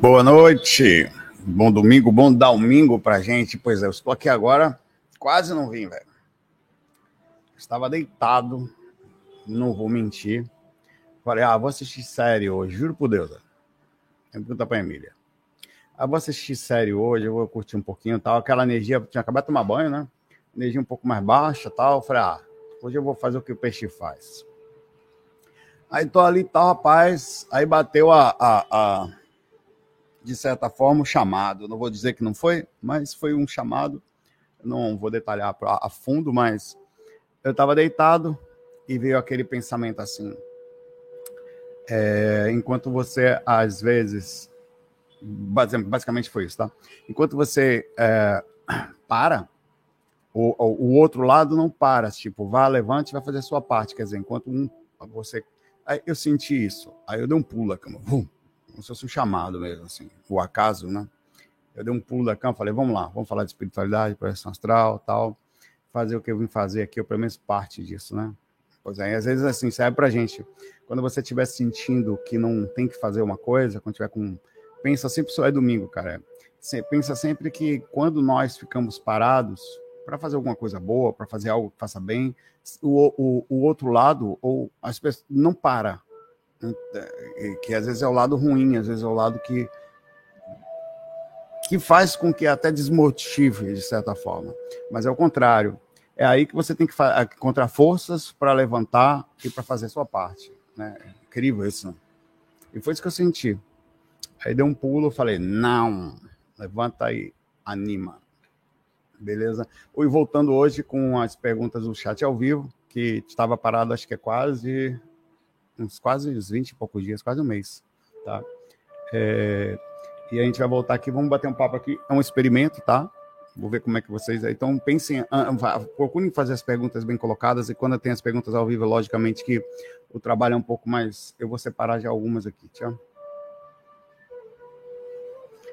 Boa noite, bom domingo, bom domingo pra gente. Pois é, eu estou aqui agora, quase não vim, velho. Estava deitado, não vou mentir. Falei, ah, vou assistir série hoje, juro por Deus. Tem pergunta pra Emília. Ah, vou assistir série hoje, eu vou curtir um pouquinho tal. Aquela energia, tinha acabado de tomar banho, né? Energia um pouco mais baixa tal. Falei, ah, hoje eu vou fazer o que o peixe faz. Aí tô ali tal, rapaz. Aí bateu a, a, a de certa forma, um chamado. Não vou dizer que não foi, mas foi um chamado. Não vou detalhar a fundo, mas eu estava deitado e veio aquele pensamento assim. É, enquanto você, às vezes, basicamente foi isso, tá? Enquanto você é, para, o, o, outro lado não para, tipo, vá, levante, vai fazer a sua parte. Quer dizer, enquanto um, você. Aí eu senti isso, aí eu dei um pulo da cama, vum, como se fosse um chamado mesmo, assim, o acaso, né? Eu dei um pulo da cama, falei, vamos lá, vamos falar de espiritualidade, projeção astral, tal, fazer o que eu vim fazer aqui, eu pelo menos parte disso, né? Pois é, às vezes assim, serve pra gente. Quando você estiver sentindo que não tem que fazer uma coisa, quando tiver com. Pensa sempre, só é domingo, cara. Pensa sempre que quando nós ficamos parados para fazer alguma coisa boa, para fazer algo que faça bem, o, o, o outro lado, ou as pessoas, não para que às vezes é o lado ruim, às vezes é o lado que que faz com que até desmotive de certa forma. Mas é o contrário. É aí que você tem que encontrar forças para levantar e para fazer a sua parte. Né? É incrível isso. Né? E foi isso que eu senti. Aí dei um pulo, falei: não, levanta aí, anima. Beleza? E voltando hoje com as perguntas do chat ao vivo, que estava parado, acho que é quase uns quase uns 20 e poucos dias, quase um mês, tá? É, e a gente vai voltar aqui, vamos bater um papo aqui, é um experimento, tá? Vou ver como é que vocês. Então, pensem, ah, ah, procurem fazer as perguntas bem colocadas, e quando tem as perguntas ao vivo, logicamente que o trabalho é um pouco mais. Eu vou separar já algumas aqui, tchau.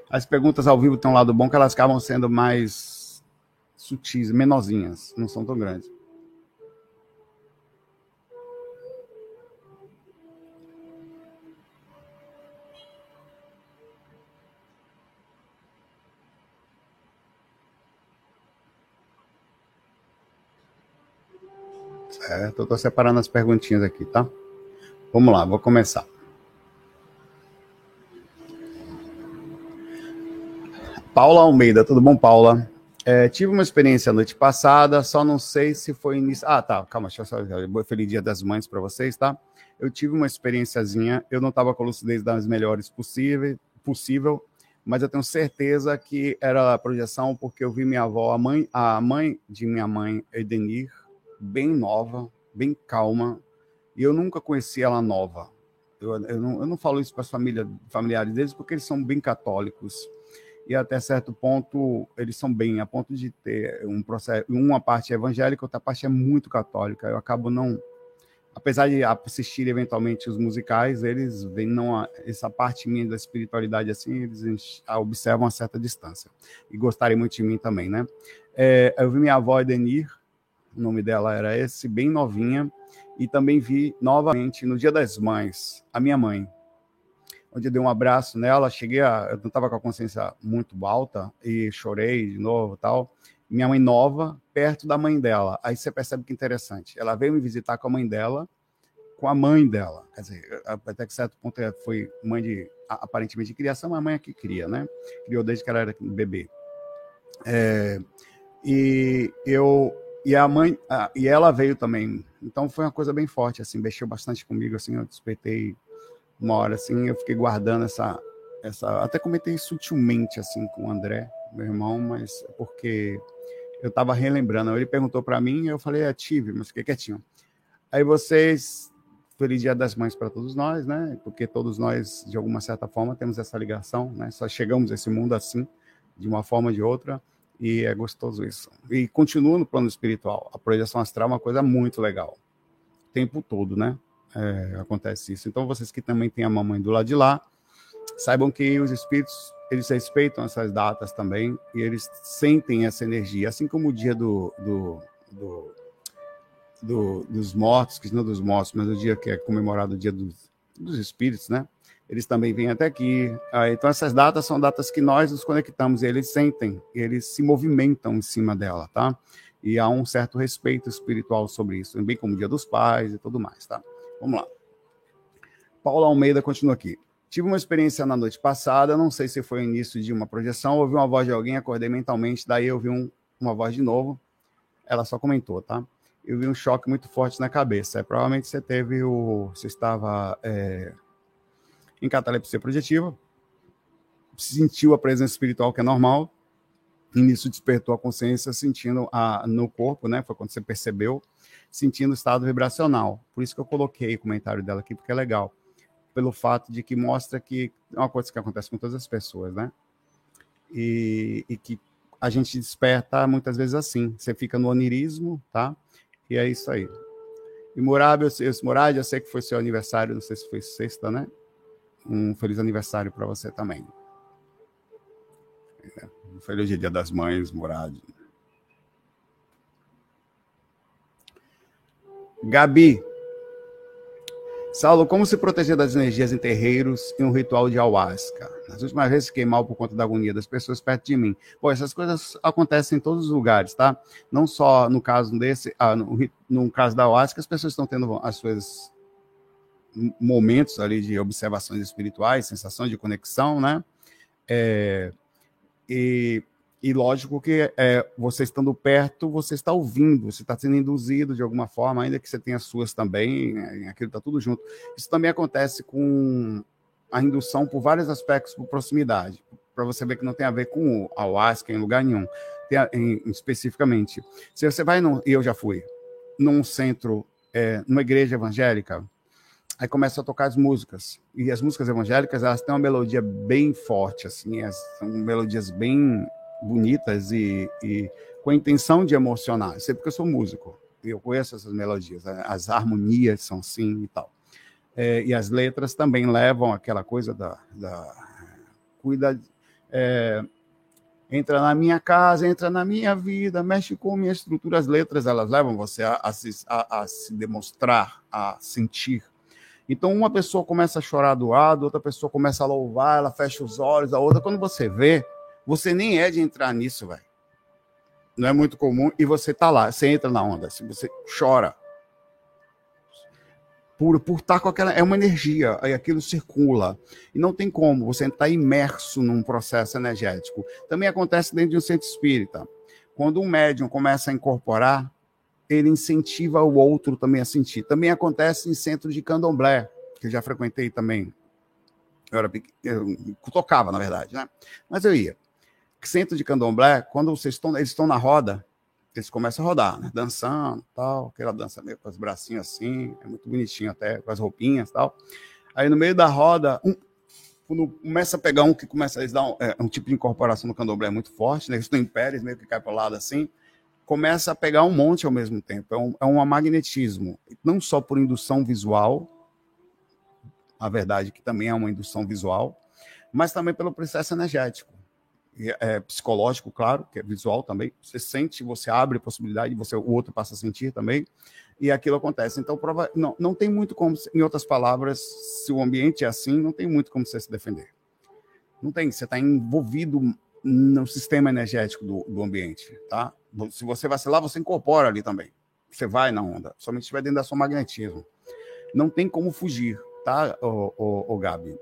As perguntas ao vivo têm um lado bom que elas acabam sendo mais sutis, menorzinhas, não são tão grandes. Certo? Eu estou separando as perguntinhas aqui, tá? Vamos lá, vou começar. Paula Almeida, tudo bom, Paula? É, tive uma experiência noite passada, só não sei se foi início. Ah, tá, calma, deixa eu só. Feliz Dia das Mães para vocês, tá? Eu tive uma experiênciazinha, eu não estava com a lucidez das melhores possível, possível, mas eu tenho certeza que era a projeção, porque eu vi minha avó, a mãe, a mãe de minha mãe, Edenir, bem nova, bem calma, e eu nunca conheci ela nova. Eu, eu, não, eu não falo isso para as família, familiares deles, porque eles são bem católicos. E até certo ponto, eles são bem, a ponto de ter um processo, uma parte é evangélica, outra parte é muito católica. Eu acabo não. Apesar de assistir eventualmente os musicais, eles veem não essa parte minha da espiritualidade assim, eles observam a certa distância. E gostarem muito de mim também, né? É, eu vi minha avó Edenir, o nome dela era esse, bem novinha, e também vi novamente no Dia das Mães, a minha mãe, onde eu dei um abraço nela, cheguei a, eu não estava com a consciência muito alta e chorei de novo, tal. Minha mãe nova, perto da mãe dela. Aí você percebe que interessante. Ela veio me visitar com a mãe dela, com a mãe dela. Quer dizer, até que certo ponto foi mãe de aparentemente de criação, mas a mãe é que cria, né? Criou desde que ela era bebê. É, e eu e a mãe, e ela veio também. Então foi uma coisa bem forte, assim, mexeu bastante comigo, assim, eu despertei uma hora, assim, eu fiquei guardando essa, essa, até comentei sutilmente, assim, com o André, meu irmão, mas é porque eu estava relembrando. Ele perguntou para mim, eu falei, é, tive, mas fiquei quietinho. Aí vocês feliz Dia das Mães para todos nós, né? Porque todos nós, de alguma certa forma, temos essa ligação, né? Só chegamos a esse mundo assim, de uma forma ou de outra, e é gostoso isso. E continua no plano espiritual. A projeção astral é uma coisa muito legal. O tempo todo, né? É, acontece isso. Então, vocês que também têm a mamãe do lado de lá, saibam que os espíritos eles respeitam essas datas também e eles sentem essa energia, assim como o dia do, do, do, do dos mortos, que não dos mortos, mas o dia que é comemorado o dia dos, dos espíritos, né? Eles também vêm até aqui. Ah, então essas datas são datas que nós nos conectamos, e eles sentem, eles se movimentam em cima dela, tá? E há um certo respeito espiritual sobre isso, bem como o Dia dos Pais e tudo mais, tá? Vamos lá. Paulo Almeida continua aqui. Tive uma experiência na noite passada, não sei se foi o início de uma projeção, ouvi uma voz de alguém, acordei mentalmente, daí eu vi um, uma voz de novo. Ela só comentou, tá? Eu vi um choque muito forte na cabeça. É, provavelmente você teve o. Você estava é, em catalepsia projetiva, sentiu a presença espiritual, que é normal, e nisso despertou a consciência, sentindo a, no corpo, né? Foi quando você percebeu, sentindo o estado vibracional. Por isso que eu coloquei o comentário dela aqui, porque é legal pelo fato de que mostra que é uma coisa que acontece com todas as pessoas, né? E, e que a gente desperta muitas vezes assim. Você fica no onirismo, tá? E é isso aí. E Murab, eu, eu, Murad, eu sei que foi seu aniversário, não sei se foi sexta, né? Um feliz aniversário para você também. É, um feliz dia das mães, Murad. Gabi, Saulo, como se proteger das energias em terreiros em um ritual de ayahuasca? Nas últimas vezes fiquei mal por conta da agonia das pessoas perto de mim. Pô, essas coisas acontecem em todos os lugares, tá? Não só no caso desse, ah, no, no caso da ayahuasca, as pessoas estão tendo as suas momentos ali de observações espirituais, sensações de conexão, né? É, e e lógico que é, você estando perto, você está ouvindo, você está sendo induzido de alguma forma, ainda que você tenha suas também, né, aquilo está tudo junto. Isso também acontece com a indução por vários aspectos, por proximidade, para você ver que não tem a ver com o ayahuasca em lugar nenhum, a, em, especificamente. Se você vai, e eu já fui, num centro, é, numa igreja evangélica, aí começa a tocar as músicas. E as músicas evangélicas, elas têm uma melodia bem forte, assim, são melodias bem bonitas e, e com a intenção de emocionar. Eu sei porque eu sou músico eu conheço essas melodias, as harmonias são assim e tal. É, e as letras também levam aquela coisa da, da cuida, é, entra na minha casa, entra na minha vida, mexe com minha estrutura. As letras elas levam você a, a, a, a se demonstrar, a sentir. Então, uma pessoa começa a chorar do lado, outra pessoa começa a louvar, ela fecha os olhos, a outra, quando você vê, você nem é de entrar nisso, velho. Não é muito comum e você tá lá, você entra na onda, assim, você chora. Por, por estar tá com aquela. É uma energia, aí aquilo circula. E não tem como, você está imerso num processo energético. Também acontece dentro de um centro espírita. Quando um médium começa a incorporar, ele incentiva o outro também a sentir. Também acontece em centro de candomblé, que eu já frequentei também. Eu, era, eu tocava, na verdade, né? Mas eu ia centro de candomblé, quando vocês estão, eles estão na roda, eles começam a rodar, né? dançando, tal, aquela dança meio com os bracinhos assim, é muito bonitinho até, com as roupinhas tal. Aí no meio da roda, um, quando começa a pegar um que começa a dar um, é, um tipo de incorporação no candomblé muito forte, né? Eles estão em pé, eles meio que cai para o lado assim, começa a pegar um monte ao mesmo tempo. É um, é um magnetismo, não só por indução visual, a verdade é que também é uma indução visual, mas também pelo processo energético é, psicológico, claro, que é visual também. Você sente, você abre possibilidade, você o outro passa a sentir também, e aquilo acontece. Então, prova, não, não tem muito como, em outras palavras, se o ambiente é assim, não tem muito como você se defender. Não tem, você está envolvido no sistema energético do, do ambiente, tá? Se você vacilar, você incorpora ali também. Você vai na onda, somente estiver dentro da sua magnetismo. Não tem como fugir, tá, o, o, o Gabi?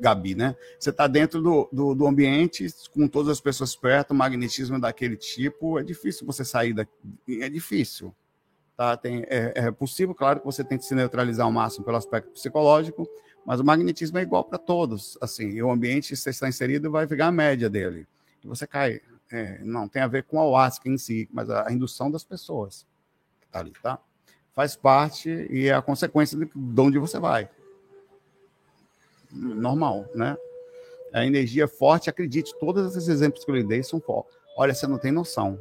Gabi, né? Você está dentro do, do, do, ambiente, com todas as pessoas perto, magnetismo daquele tipo, é difícil você sair daqui, é difícil. Tá? Tem, é, é possível, claro, que você tente se neutralizar ao máximo pelo aspecto psicológico, mas o magnetismo é igual para todos. Assim, e o ambiente que você está inserido vai ficar a média dele. E você cai. É, não tem a ver com a OASC em si, mas a, a indução das pessoas que tá ali, tá? Faz parte e é a consequência de, de onde você vai. Normal, né? A energia forte, acredite, todos esses exemplos que eu lhe dei são fortes. Olha, você não tem noção.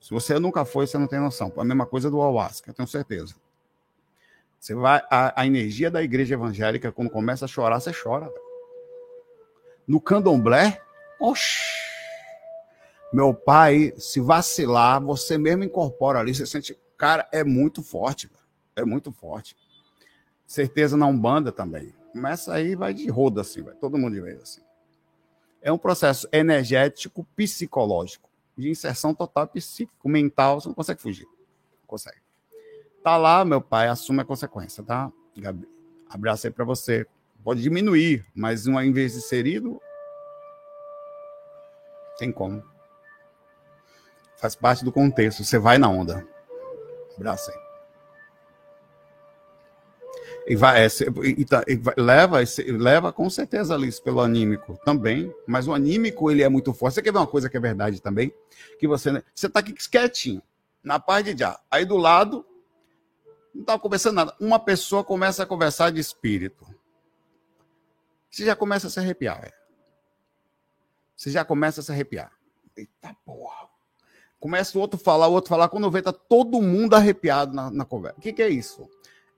Se você nunca foi, você não tem noção. A mesma coisa do ayahuasca, eu tenho certeza. Você vai, a, a, energia da igreja evangélica, quando começa a chorar, você chora. No candomblé, oxi, meu pai, se vacilar, você mesmo incorpora ali, você sente, cara, é muito forte, é muito forte. Certeza na Umbanda também. Começa aí, vai de roda assim, vai todo mundo de vez assim. É um processo energético, psicológico, de inserção total psíquico, mental, você não consegue fugir. Não consegue. Tá lá, meu pai, assume a consequência, tá? Gabi, abraço aí para você. Pode diminuir, mas uma em vez de ser ido, tem como. Faz parte do contexto. Você vai na onda. Abraço aí. E vai, é, e, tá, e vai, leva, leva com certeza ali pelo anímico também, mas o anímico ele é muito forte. Você quer ver uma coisa que é verdade também? Que você você tá aqui quietinho, na paz de já. Aí do lado não estava conversando nada. Uma pessoa começa a conversar de espírito. Você já começa a se arrepiar. É. Você já começa a se arrepiar. Eita porra. Começa o outro falar, o outro falar. Quando vê, tá todo mundo arrepiado na, na conversa. O que, que é isso?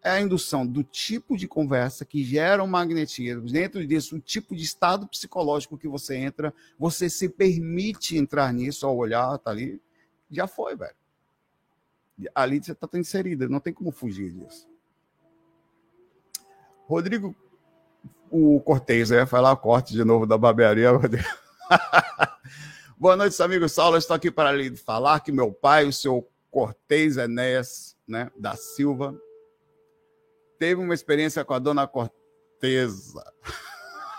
É a indução do tipo de conversa que gera um magnetismo. Dentro disso, o tipo de estado psicológico que você entra, você se permite entrar nisso ao olhar, tá ali. Já foi, velho ali você está inserida, não tem como fugir disso. Rodrigo, o Cortez, eu ia falar corte de novo da barbearia. Boa noite, amigos. Saulo, estou aqui para lhe falar que meu pai, o seu Cortez Enéas, né, da Silva, teve uma experiência com a dona Corteza.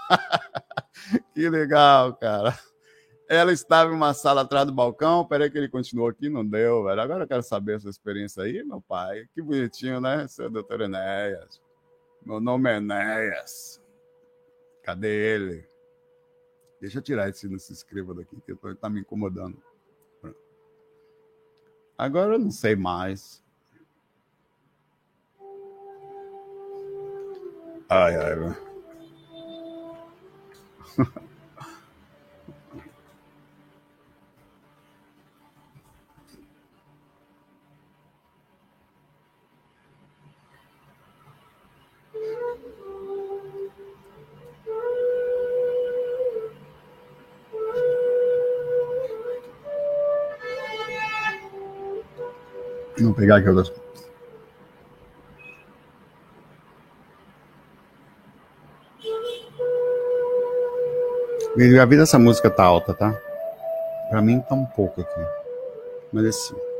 que legal, cara. Ela estava em uma sala atrás do balcão. Peraí que ele continuou aqui, não deu, velho. Agora eu quero saber a sua experiência aí, meu pai. Que bonitinho, né, seu doutor Enéas? Meu nome é Enéas. Cadê ele? Deixa eu tirar esse não se inscreva daqui, que está me incomodando. Agora eu não sei mais. Ai, ai, pegar aqui outras coisas. A vida essa música tá alta, tá? Pra mim tá um pouco aqui. Mas assim.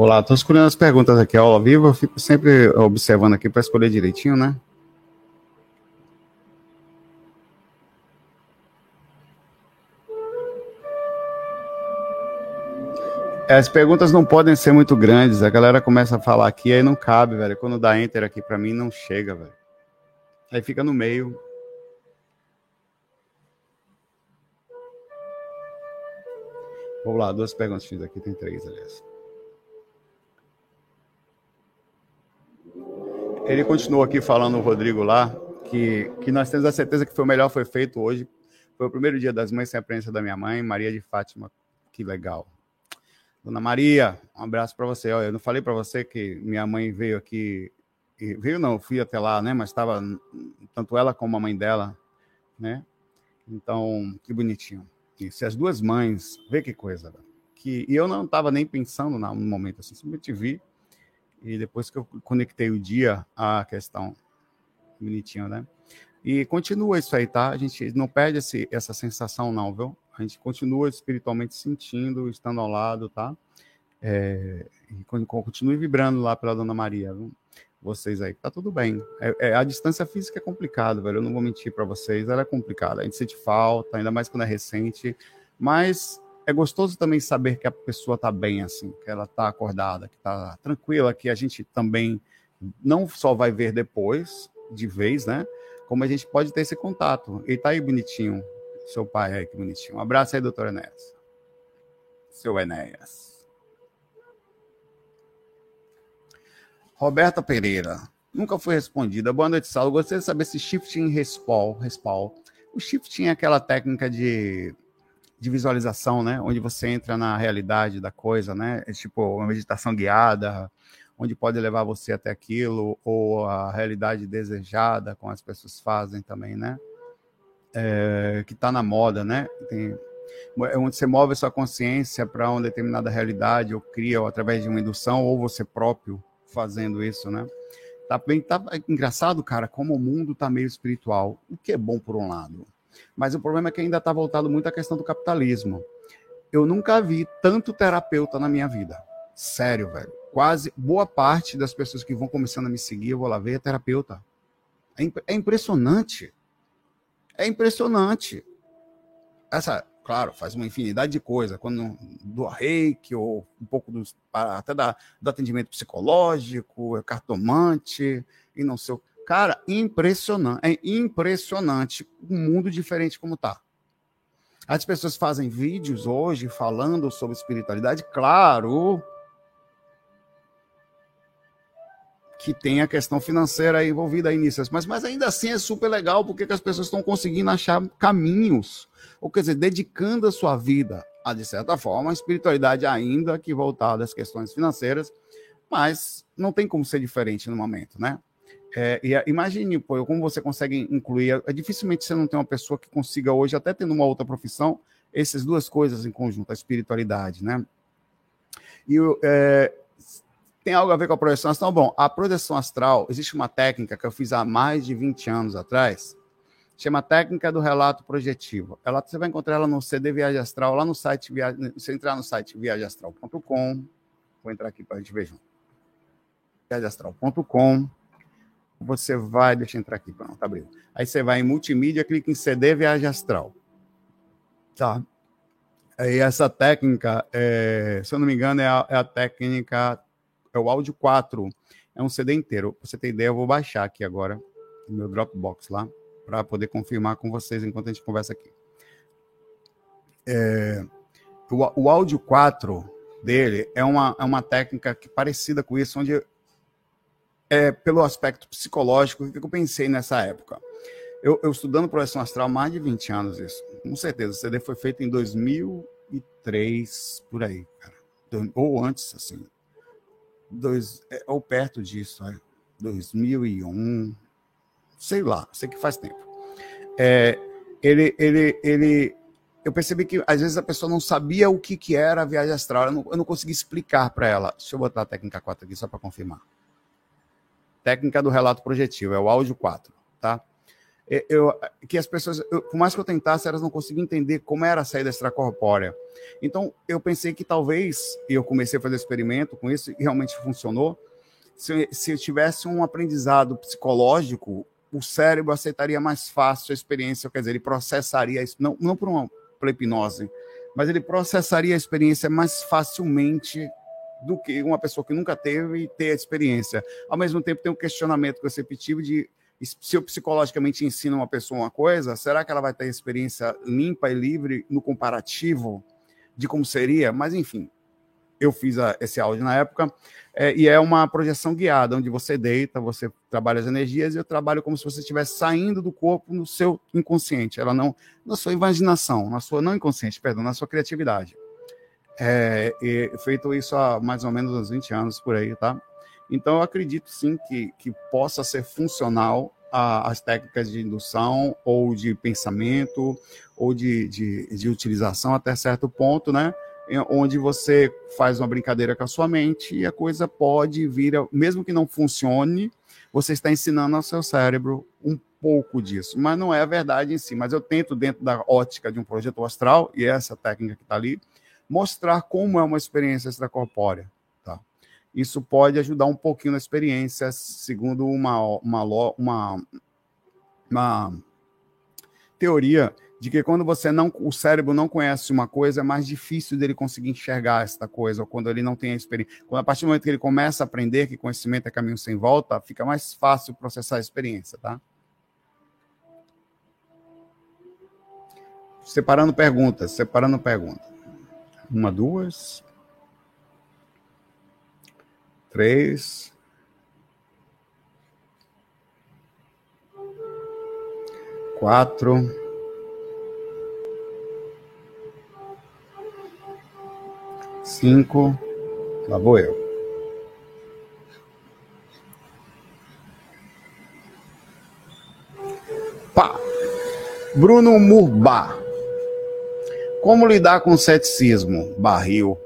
Vou lá, estou escolhendo as perguntas aqui ao vivo, eu fico sempre observando aqui para escolher direitinho, né? As perguntas não podem ser muito grandes, a galera começa a falar aqui, aí não cabe, velho. Quando dá enter aqui para mim, não chega, velho. Aí fica no meio. Vamos lá, duas perguntas aqui, tem três, aliás. Ele continuou aqui falando, o Rodrigo lá, que, que nós temos a certeza que foi o melhor foi feito hoje. Foi o primeiro dia das mães sem a presença da minha mãe, Maria de Fátima. Que legal. Dona Maria, um abraço para você. Olha, eu não falei para você que minha mãe veio aqui, veio não, fui até lá, né? Mas estava tanto ela como a mãe dela, né? Então, que bonitinho. E se as duas mães, vê que coisa, que e eu não estava nem pensando no momento assim, simplesmente vi e depois que eu conectei o dia à questão, bonitinho, né? E continua isso aí, tá? A gente não perde esse, essa sensação, não, viu? A gente continua espiritualmente sentindo, estando ao lado, tá? É, continue vibrando lá pela Dona Maria, viu? Vocês aí, tá tudo bem. É, é, a distância física é complicada, velho. Eu não vou mentir para vocês, ela é complicada. A gente sente falta, ainda mais quando é recente. Mas é gostoso também saber que a pessoa está bem, assim, que ela está acordada, que está tranquila, que a gente também não só vai ver depois, de vez, né? Como a gente pode ter esse contato. E tá aí bonitinho, seu pai aí, que bonitinho. Um abraço aí, doutor Enéas. Seu Enéas. Roberta Pereira. Nunca foi respondida. Boa noite, Saulo. Gostaria de saber se shifting respawn, respawn. O shifting é aquela técnica de, de visualização, né? Onde você entra na realidade da coisa, né? É tipo uma meditação guiada, onde pode levar você até aquilo, ou a realidade desejada, como as pessoas fazem também, né? É, que está na moda, né? Tem, é onde você move a sua consciência para uma determinada realidade, ou cria ou através de uma indução, ou você próprio fazendo isso, né? Tá bem, tá engraçado, cara, como o mundo tá meio espiritual, o que é bom por um lado. Mas o problema é que ainda tá voltado muito à questão do capitalismo. Eu nunca vi tanto terapeuta na minha vida. Sério, velho. Quase boa parte das pessoas que vão começando a me seguir, eu vou lá ver, é terapeuta. É, imp é impressionante. É impressionante. Essa, claro, faz uma infinidade de coisas, quando do reiki, ou um pouco dos, até da, do atendimento psicológico, cartomante, e não sei o. Cara, impressionante, é impressionante o mundo diferente como tá. As pessoas fazem vídeos hoje falando sobre espiritualidade, claro, que tem a questão financeira envolvida aí nisso. Mas, mas ainda assim é super legal porque as pessoas estão conseguindo achar caminhos, ou quer dizer, dedicando a sua vida a, de certa forma, a espiritualidade ainda que voltada às questões financeiras, mas não tem como ser diferente no momento, né? É, e imagine, pô, como você consegue incluir. É, dificilmente você não tem uma pessoa que consiga hoje, até tendo uma outra profissão, essas duas coisas em conjunto, a espiritualidade, né? E é, tem algo a ver com a projeção astral? Bom, a projeção astral, existe uma técnica que eu fiz há mais de 20 anos atrás, chama técnica do relato projetivo. Ela, você vai encontrar ela no CD Viagem Astral, lá no site, você entrar no site viagemastral.com, vou entrar aqui para a gente ver junto. viagemastral.com, você vai, deixa eu entrar aqui, pronto, abrindo. Aí você vai em multimídia, clica em CD Viagem Astral. Tá? Aí essa técnica, é, se eu não me engano, é a, é a técnica é o áudio 4. É um CD inteiro. Pra você ter ideia, eu vou baixar aqui agora no meu Dropbox lá, para poder confirmar com vocês enquanto a gente conversa aqui. É, o, o áudio 4 dele é uma, é uma técnica que, parecida com isso, onde é, pelo aspecto psicológico, o que eu pensei nessa época? Eu, eu estudando projeção astral mais de 20 anos isso. Com certeza, o CD foi feito em 2003, por aí, cara. Ou antes, assim dois, é, ou perto disso, é, 2001, sei lá, sei que faz tempo. É, ele, ele, ele, eu percebi que às vezes a pessoa não sabia o que, que era a viagem astral, eu não, eu não consegui explicar para ela. Deixa eu botar a técnica 4 aqui só para confirmar. Técnica do relato projetivo, é o áudio 4, tá? eu, que as pessoas, eu, por mais que eu tentasse, elas não conseguiam entender como era a saída extracorpórea. Então, eu pensei que talvez, e eu comecei a fazer experimento com isso, e realmente funcionou, se, se eu tivesse um aprendizado psicológico, o cérebro aceitaria mais fácil a experiência, quer dizer, ele processaria, não, não por uma hipnose, mas ele processaria a experiência mais facilmente do que uma pessoa que nunca teve e ter a experiência. Ao mesmo tempo, tem um questionamento receptivo de se eu psicologicamente ensino uma pessoa uma coisa, será que ela vai ter experiência limpa e livre no comparativo de como seria? Mas, enfim, eu fiz a, esse áudio na época, é, e é uma projeção guiada, onde você deita, você trabalha as energias, e eu trabalho como se você estivesse saindo do corpo no seu inconsciente, ela não, na sua imaginação, na sua, não inconsciente, perdão, na sua criatividade. É, feito isso há mais ou menos uns 20 anos por aí, tá? Então, eu acredito sim que, que possa ser funcional a, as técnicas de indução ou de pensamento ou de, de, de utilização até certo ponto, né? Onde você faz uma brincadeira com a sua mente e a coisa pode vir, mesmo que não funcione, você está ensinando ao seu cérebro um pouco disso, mas não é a verdade em si. Mas eu tento, dentro da ótica de um projeto astral, e essa técnica que está ali, mostrar como é uma experiência extracorpórea isso pode ajudar um pouquinho na experiência, segundo uma, uma, uma, uma teoria de que quando você não, o cérebro não conhece uma coisa, é mais difícil dele conseguir enxergar esta coisa, ou quando ele não tem a experiência. Quando a partir do momento que ele começa a aprender que conhecimento é caminho sem volta, fica mais fácil processar a experiência, tá? Separando perguntas, separando perguntas. Uma, duas, três, quatro. cinco, lá vou eu. Pá. Bruno Murba. Como lidar com ceticismo? Barril.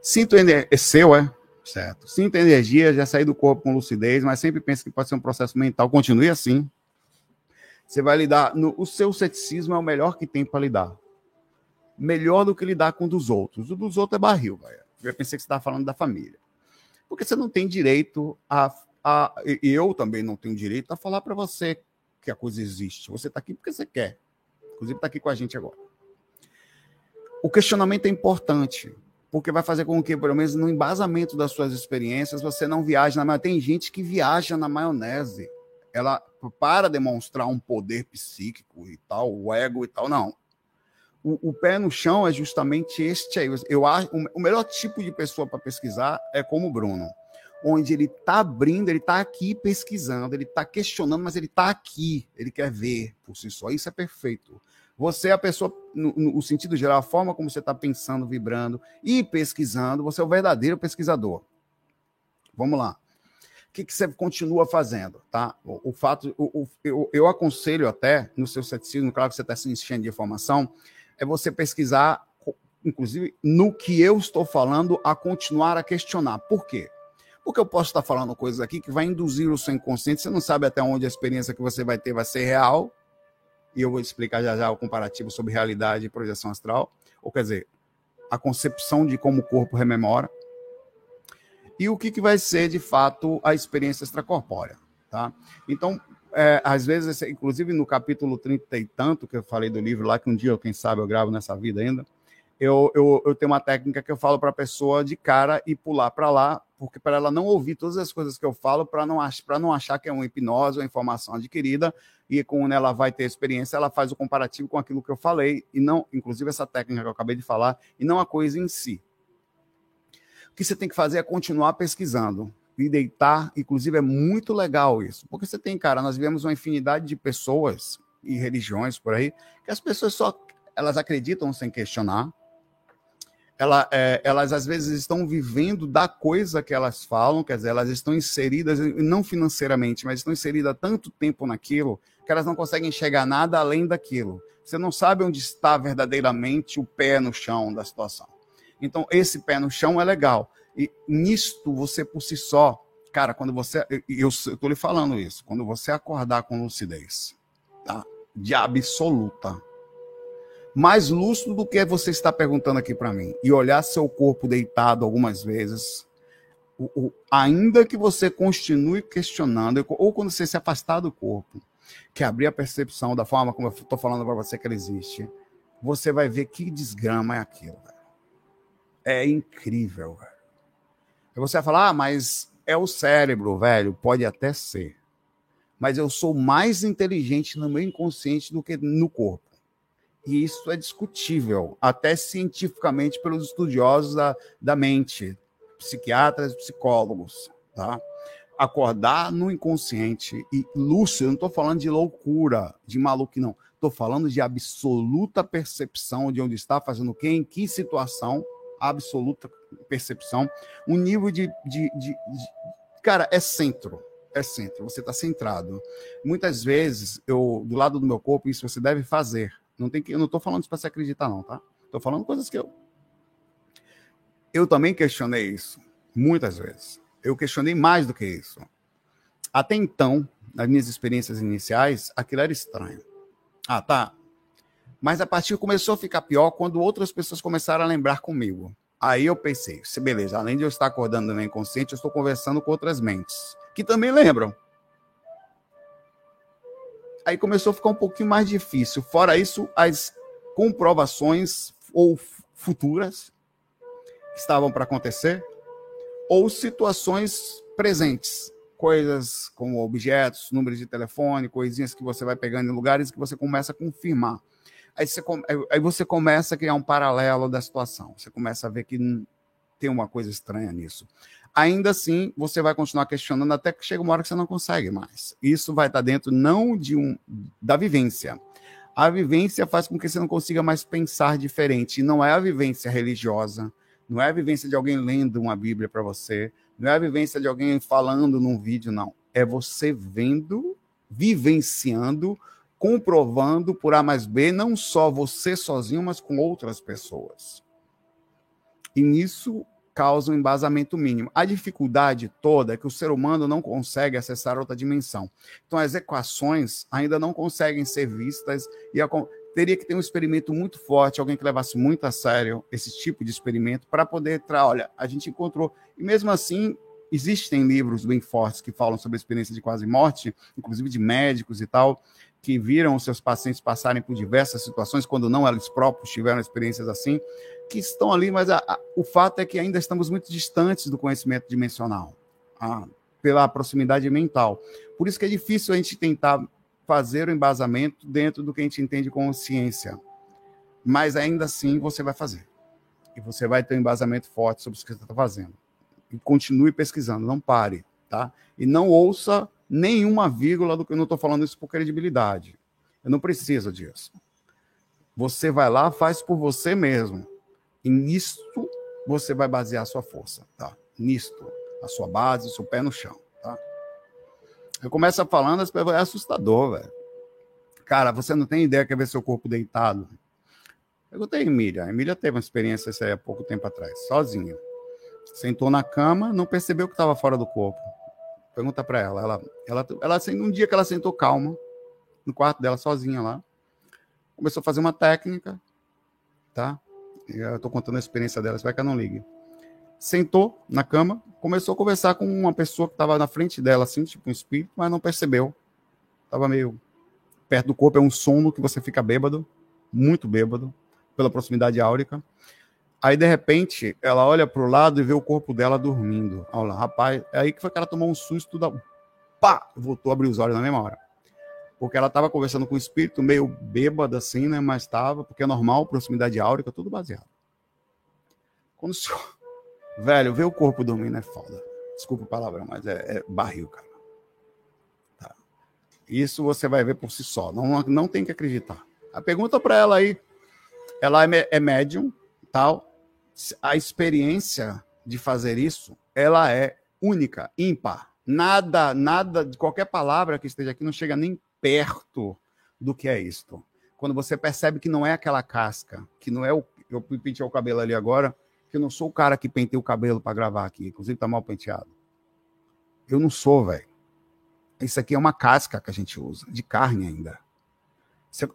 Sinto energia. É seu, é? Certo. Sinto energia, já saí do corpo com lucidez, mas sempre penso que pode ser um processo mental. Continue assim. Você vai lidar. No, o seu ceticismo é o melhor que tem para lidar melhor do que lidar com o dos outros. O dos outros é barril, velho. Eu pensei que você estava falando da família. Porque você não tem direito a, a. E eu também não tenho direito a falar para você que a coisa existe. Você está aqui porque você quer. Inclusive, está aqui com a gente agora. O questionamento é importante, porque vai fazer com que, pelo menos no embasamento das suas experiências, você não viaje na maionese. Tem gente que viaja na maionese. Ela, para demonstrar um poder psíquico e tal, o ego e tal, não o, o, pé no chão é justamente este aí. Eu acho o melhor tipo de pessoa para pesquisar é como o Bruno, onde ele está abrindo, ele está aqui pesquisando, ele está questionando, mas ele está aqui, ele quer ver por si só. Isso é perfeito. Você é a pessoa, no, no sentido geral, a forma como você está pensando, vibrando e pesquisando, você é o verdadeiro pesquisador. Vamos lá. O que, que você continua fazendo, tá? O, o fato, o, o, eu, eu aconselho até, no seu ceticismo, claro que você está se enchendo de informação, é você pesquisar, inclusive, no que eu estou falando, a continuar a questionar. Por quê? Porque eu posso estar falando coisas aqui que vai induzir o seu inconsciente, você não sabe até onde a experiência que você vai ter vai ser real, e eu vou explicar já já o comparativo sobre realidade e projeção astral, ou quer dizer, a concepção de como o corpo rememora, e o que, que vai ser, de fato, a experiência extracorpórea. Tá? Então, é, às vezes, inclusive no capítulo 30 e tanto que eu falei do livro lá, que um dia, quem sabe, eu gravo nessa vida ainda, eu, eu, eu tenho uma técnica que eu falo para a pessoa de cara e pular para lá, porque para ela não ouvir todas as coisas que eu falo, para não, ach, não achar que é uma hipnose ou informação adquirida, e quando ela vai ter experiência, ela faz o comparativo com aquilo que eu falei, e não, inclusive essa técnica que eu acabei de falar, e não a coisa em si. O que você tem que fazer é continuar pesquisando e deitar. Inclusive, é muito legal isso. Porque você tem, cara, nós vemos uma infinidade de pessoas e religiões por aí, que as pessoas só elas acreditam sem questionar. Ela, é, elas às vezes estão vivendo da coisa que elas falam, quer dizer, elas estão inseridas, não financeiramente, mas estão inseridas tanto tempo naquilo que elas não conseguem enxergar nada além daquilo. Você não sabe onde está verdadeiramente o pé no chão da situação. Então, esse pé no chão é legal. E nisto, você por si só, cara, quando você. Eu estou lhe falando isso. Quando você acordar com lucidez, tá? De absoluta. Mais lúcido do que você está perguntando aqui para mim. E olhar seu corpo deitado algumas vezes. O, o, ainda que você continue questionando, ou quando você se afastar do corpo, que abrir a percepção da forma como eu estou falando para você que ela existe, você vai ver que desgrama é aquilo. É incrível, velho. Você vai falar, ah, mas é o cérebro, velho. Pode até ser. Mas eu sou mais inteligente no meu inconsciente do que no corpo. E isso é discutível, até cientificamente pelos estudiosos da, da mente, psiquiatras, psicólogos, tá? Acordar no inconsciente e lúcido, não estou falando de loucura, de maluco, não. Estou falando de absoluta percepção de onde está fazendo o quê, em que situação, absoluta percepção, um nível de, de, de, de cara, é centro, é centro, você está centrado. Muitas vezes, eu, do lado do meu corpo, isso você deve fazer. Não tem que, eu não estou falando isso para se acreditar, não, tá? Estou falando coisas que eu. Eu também questionei isso, muitas vezes. Eu questionei mais do que isso. Até então, nas minhas experiências iniciais, aquilo era estranho. Ah, tá. Mas a partir começou a ficar pior quando outras pessoas começaram a lembrar comigo. Aí eu pensei, beleza, além de eu estar acordando no inconsciente, eu estou conversando com outras mentes, que também lembram. Aí começou a ficar um pouquinho mais difícil. Fora isso, as comprovações ou futuras que estavam para acontecer, ou situações presentes, coisas como objetos, números de telefone, coisinhas que você vai pegando em lugares que você começa a confirmar. Aí você, aí você começa a criar um paralelo da situação. Você começa a ver que tem uma coisa estranha nisso. Ainda assim, você vai continuar questionando até que chega uma hora que você não consegue mais. Isso vai estar dentro não de um da vivência. A vivência faz com que você não consiga mais pensar diferente. Não é a vivência religiosa, não é a vivência de alguém lendo uma Bíblia para você, não é a vivência de alguém falando num vídeo, não. É você vendo, vivenciando, comprovando por A mais B, não só você sozinho, mas com outras pessoas. E nisso causa um embasamento mínimo. A dificuldade toda é que o ser humano não consegue acessar outra dimensão. Então, as equações ainda não conseguem ser vistas e a, teria que ter um experimento muito forte, alguém que levasse muito a sério esse tipo de experimento para poder entrar. Olha, a gente encontrou. E mesmo assim, existem livros bem fortes que falam sobre a experiência de quase morte, inclusive de médicos e tal, que viram seus pacientes passarem por diversas situações, quando não eles próprios tiveram experiências assim, que estão ali, mas a, a, o fato é que ainda estamos muito distantes do conhecimento dimensional, a, pela proximidade mental. Por isso que é difícil a gente tentar fazer o embasamento dentro do que a gente entende como ciência. Mas ainda assim você vai fazer. E você vai ter um embasamento forte sobre o que você está fazendo. E continue pesquisando, não pare, tá? E não ouça nenhuma vírgula do que eu não estou falando isso por credibilidade. Eu não preciso disso. Você vai lá, faz por você mesmo. E nisto você vai basear a sua força, tá? Nisto, a sua base, o seu pé no chão, tá? Eu começo falando, é assustador, velho. Cara, você não tem ideia que é ver seu corpo deitado. Perguntei a Emília. A Emília teve uma experiência isso aí há pouco tempo atrás, sozinha. Sentou na cama, não percebeu que estava fora do corpo. Pergunta para ela. Ela, ela, ela, assim, um dia que ela sentou calma, no quarto dela, sozinha lá, começou a fazer uma técnica, tá? Eu tô contando a experiência dela, vai que ela não ligue. Sentou na cama, começou a conversar com uma pessoa que estava na frente dela, assim, tipo um espírito, mas não percebeu. Tava meio perto do corpo, é um sono que você fica bêbado, muito bêbado, pela proximidade áurica. Aí, de repente, ela olha para o lado e vê o corpo dela dormindo. Olha lá, rapaz, é aí que foi que ela tomou um susto, da... pá, voltou a abrir os olhos na mesma hora. Porque ela estava conversando com o espírito, meio bêbada assim, né? Mas estava, porque é normal, proximidade áurica, tudo baseado. Quando o senhor... Velho, ver o corpo dormindo é foda. Desculpa a palavra, mas é, é barril, cara. Tá. Isso você vai ver por si só. Não, não tem que acreditar. A pergunta para ela aí, ela é, é médium, tal, a experiência de fazer isso, ela é única, ímpar. Nada, nada de qualquer palavra que esteja aqui não chega nem perto do que é isto. Quando você percebe que não é aquela casca, que não é o. Eu pentei o cabelo ali agora, que eu não sou o cara que pentei o cabelo para gravar aqui, inclusive tá mal penteado. Eu não sou, velho. Isso aqui é uma casca que a gente usa, de carne ainda.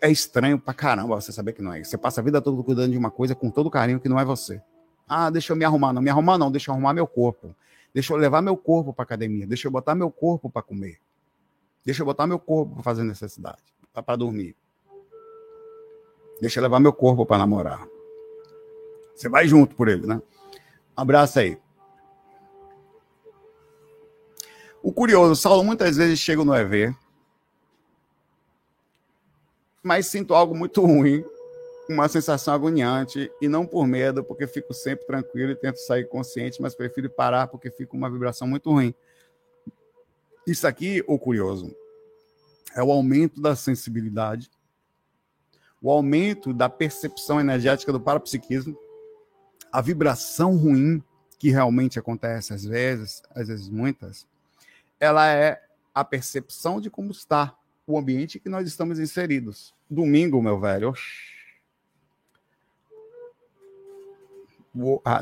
É estranho pra caramba você saber que não é. Você passa a vida toda cuidando de uma coisa com todo carinho que não é você. Ah, deixa eu me arrumar. Não me arrumar, não. Deixa eu arrumar meu corpo. Deixa eu levar meu corpo para academia. Deixa eu botar meu corpo para comer. Deixa eu botar meu corpo para fazer necessidade, para dormir. Deixa eu levar meu corpo para namorar. Você vai junto por ele, né? Um abraço aí. O curioso, Saulo muitas vezes chega no EV, mas sinto algo muito ruim, uma sensação agoniante, e não por medo, porque fico sempre tranquilo e tento sair consciente, mas prefiro parar porque fica uma vibração muito ruim. Isso aqui, o curioso, é o aumento da sensibilidade, o aumento da percepção energética do parapsiquismo, a vibração ruim que realmente acontece às vezes, às vezes muitas, ela é a percepção de como está o ambiente que nós estamos inseridos. Domingo, meu velho.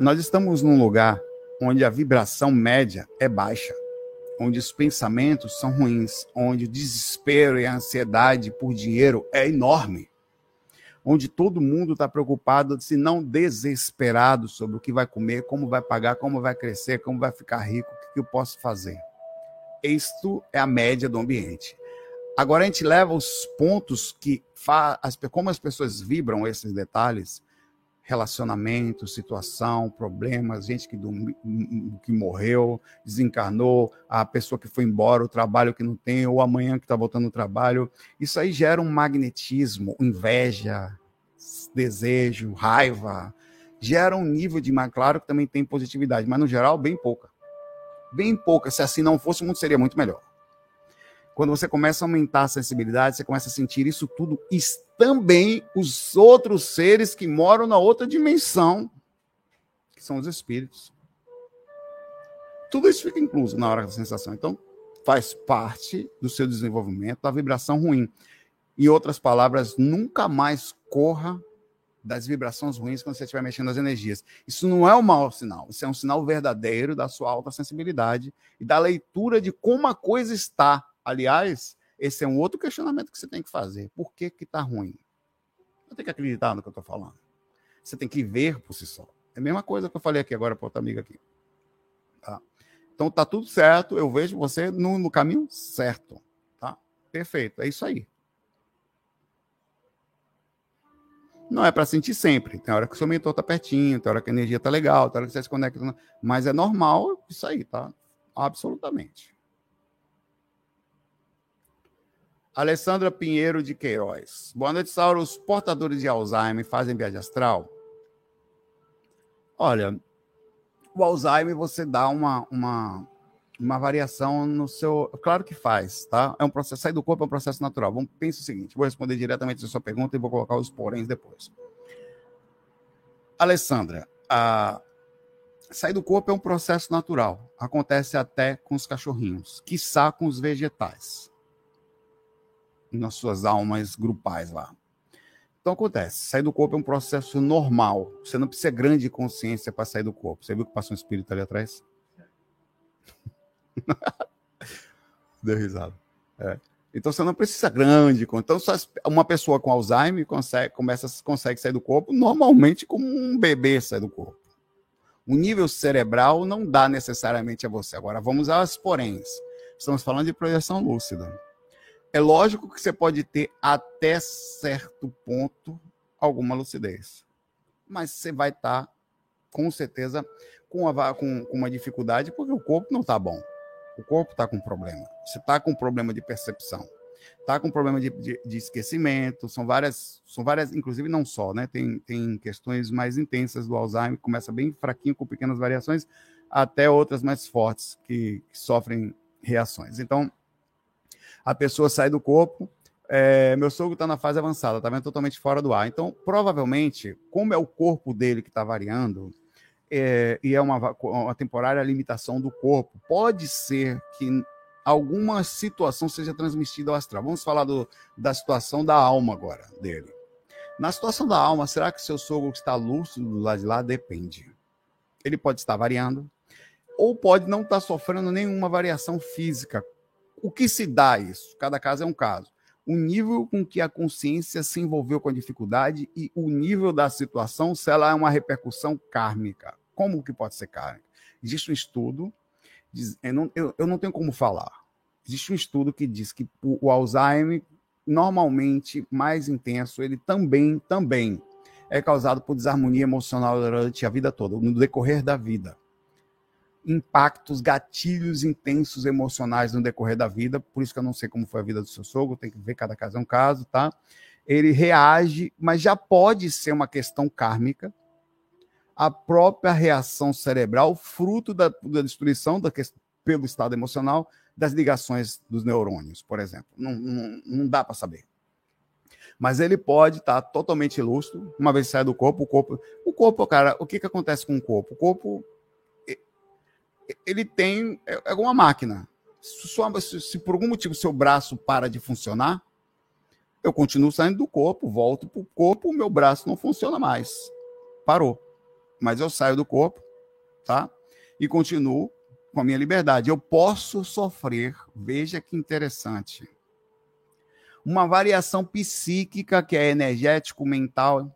Nós estamos num lugar onde a vibração média é baixa, onde os pensamentos são ruins, onde o desespero e a ansiedade por dinheiro é enorme, onde todo mundo está preocupado, se não desesperado sobre o que vai comer, como vai pagar, como vai crescer, como vai ficar rico, o que eu posso fazer. Isto é a média do ambiente Agora a gente leva os pontos que como as pessoas vibram esses detalhes, relacionamento, situação, problemas, gente que, que morreu, desencarnou, a pessoa que foi embora, o trabalho que não tem, ou amanhã que está voltando no trabalho. Isso aí gera um magnetismo, inveja, desejo, raiva. Gera um nível de. Claro que também tem positividade, mas no geral, bem pouca. Bem pouca. Se assim não fosse, o mundo seria muito melhor. Quando você começa a aumentar a sensibilidade, você começa a sentir isso tudo e também os outros seres que moram na outra dimensão, que são os espíritos. Tudo isso fica incluso na hora da sensação. Então, faz parte do seu desenvolvimento da vibração ruim. Em outras palavras, nunca mais corra das vibrações ruins quando você estiver mexendo nas energias. Isso não é um mau sinal, isso é um sinal verdadeiro da sua alta sensibilidade e da leitura de como a coisa está Aliás, esse é um outro questionamento que você tem que fazer. Por que que tá ruim? Não tem que acreditar no que eu estou falando. Você tem que ver por si só. É a mesma coisa que eu falei aqui agora para outra amiga aqui. Tá? Então tá tudo certo, eu vejo você no, no caminho certo. Tá? Perfeito, é isso aí. Não é para sentir sempre. Tem hora que o seu mentor tá pertinho, tem hora que a energia tá legal, tem hora que você se conecta. Mas é normal isso aí, tá? Absolutamente. Alessandra Pinheiro de Queiroz. Boa noite, Sauro. Os portadores de Alzheimer fazem viagem astral? Olha, o Alzheimer você dá uma, uma, uma variação no seu. Claro que faz, tá? É um processo. Sair do corpo é um processo natural. Vamos pensar o seguinte: vou responder diretamente a sua pergunta e vou colocar os poréns depois. Alessandra, a... sair do corpo é um processo natural. Acontece até com os cachorrinhos, quiçá com os vegetais nas suas almas grupais lá. Então acontece, sair do corpo é um processo normal. Você não precisa grande consciência para sair do corpo. Você viu que passou um espírito ali atrás? Deu risada. É. Então você não precisa grande. Então uma pessoa com Alzheimer consegue, começa, consegue sair do corpo normalmente como um bebê sai do corpo. O nível cerebral não dá necessariamente a você. Agora vamos às poréns. Estamos falando de projeção lúcida. É lógico que você pode ter até certo ponto alguma lucidez, mas você vai estar, tá, com certeza, com uma, com, uma dificuldade, porque o corpo não está bom. O corpo está com problema. Você está com problema de percepção. Está com problema de, de, de, esquecimento. São várias, são várias, inclusive não só, né? Tem, tem questões mais intensas do Alzheimer, começa bem fraquinho, com pequenas variações, até outras mais fortes que, que sofrem reações. Então, a pessoa sai do corpo. É, meu sogro está na fase avançada, está totalmente fora do ar. Então, provavelmente, como é o corpo dele que está variando, é, e é uma, uma temporária limitação do corpo, pode ser que alguma situação seja transmitida ao astral. Vamos falar do, da situação da alma agora dele. Na situação da alma, será que seu sogro está lúcido do lado de lá? Depende. Ele pode estar variando, ou pode não estar sofrendo nenhuma variação física, o que se dá isso? Cada caso é um caso. O nível com que a consciência se envolveu com a dificuldade e o nível da situação, se ela é uma repercussão kármica. Como que pode ser kármica? Existe um estudo, eu não, tenho como falar. Existe um estudo que diz que o Alzheimer, normalmente mais intenso, ele também, também é causado por desarmonia emocional durante a vida toda, no decorrer da vida impactos, gatilhos intensos emocionais no decorrer da vida. Por isso que eu não sei como foi a vida do seu sogro, tem que ver cada caso é um caso, tá? Ele reage, mas já pode ser uma questão kármica. A própria reação cerebral, fruto da, da destruição da, pelo estado emocional das ligações dos neurônios, por exemplo. Não, não, não dá para saber. Mas ele pode estar tá totalmente lúcido, uma vez sai do corpo, o corpo. O corpo, cara, o que, que acontece com o corpo? O corpo ele tem é, é uma máquina. Se, se, por algum motivo seu braço para de funcionar, eu continuo saindo do corpo, volto para o corpo, o meu braço não funciona mais. Parou. Mas eu saio do corpo, tá? E continuo com a minha liberdade. Eu posso sofrer, veja que interessante, uma variação psíquica que é energético, mental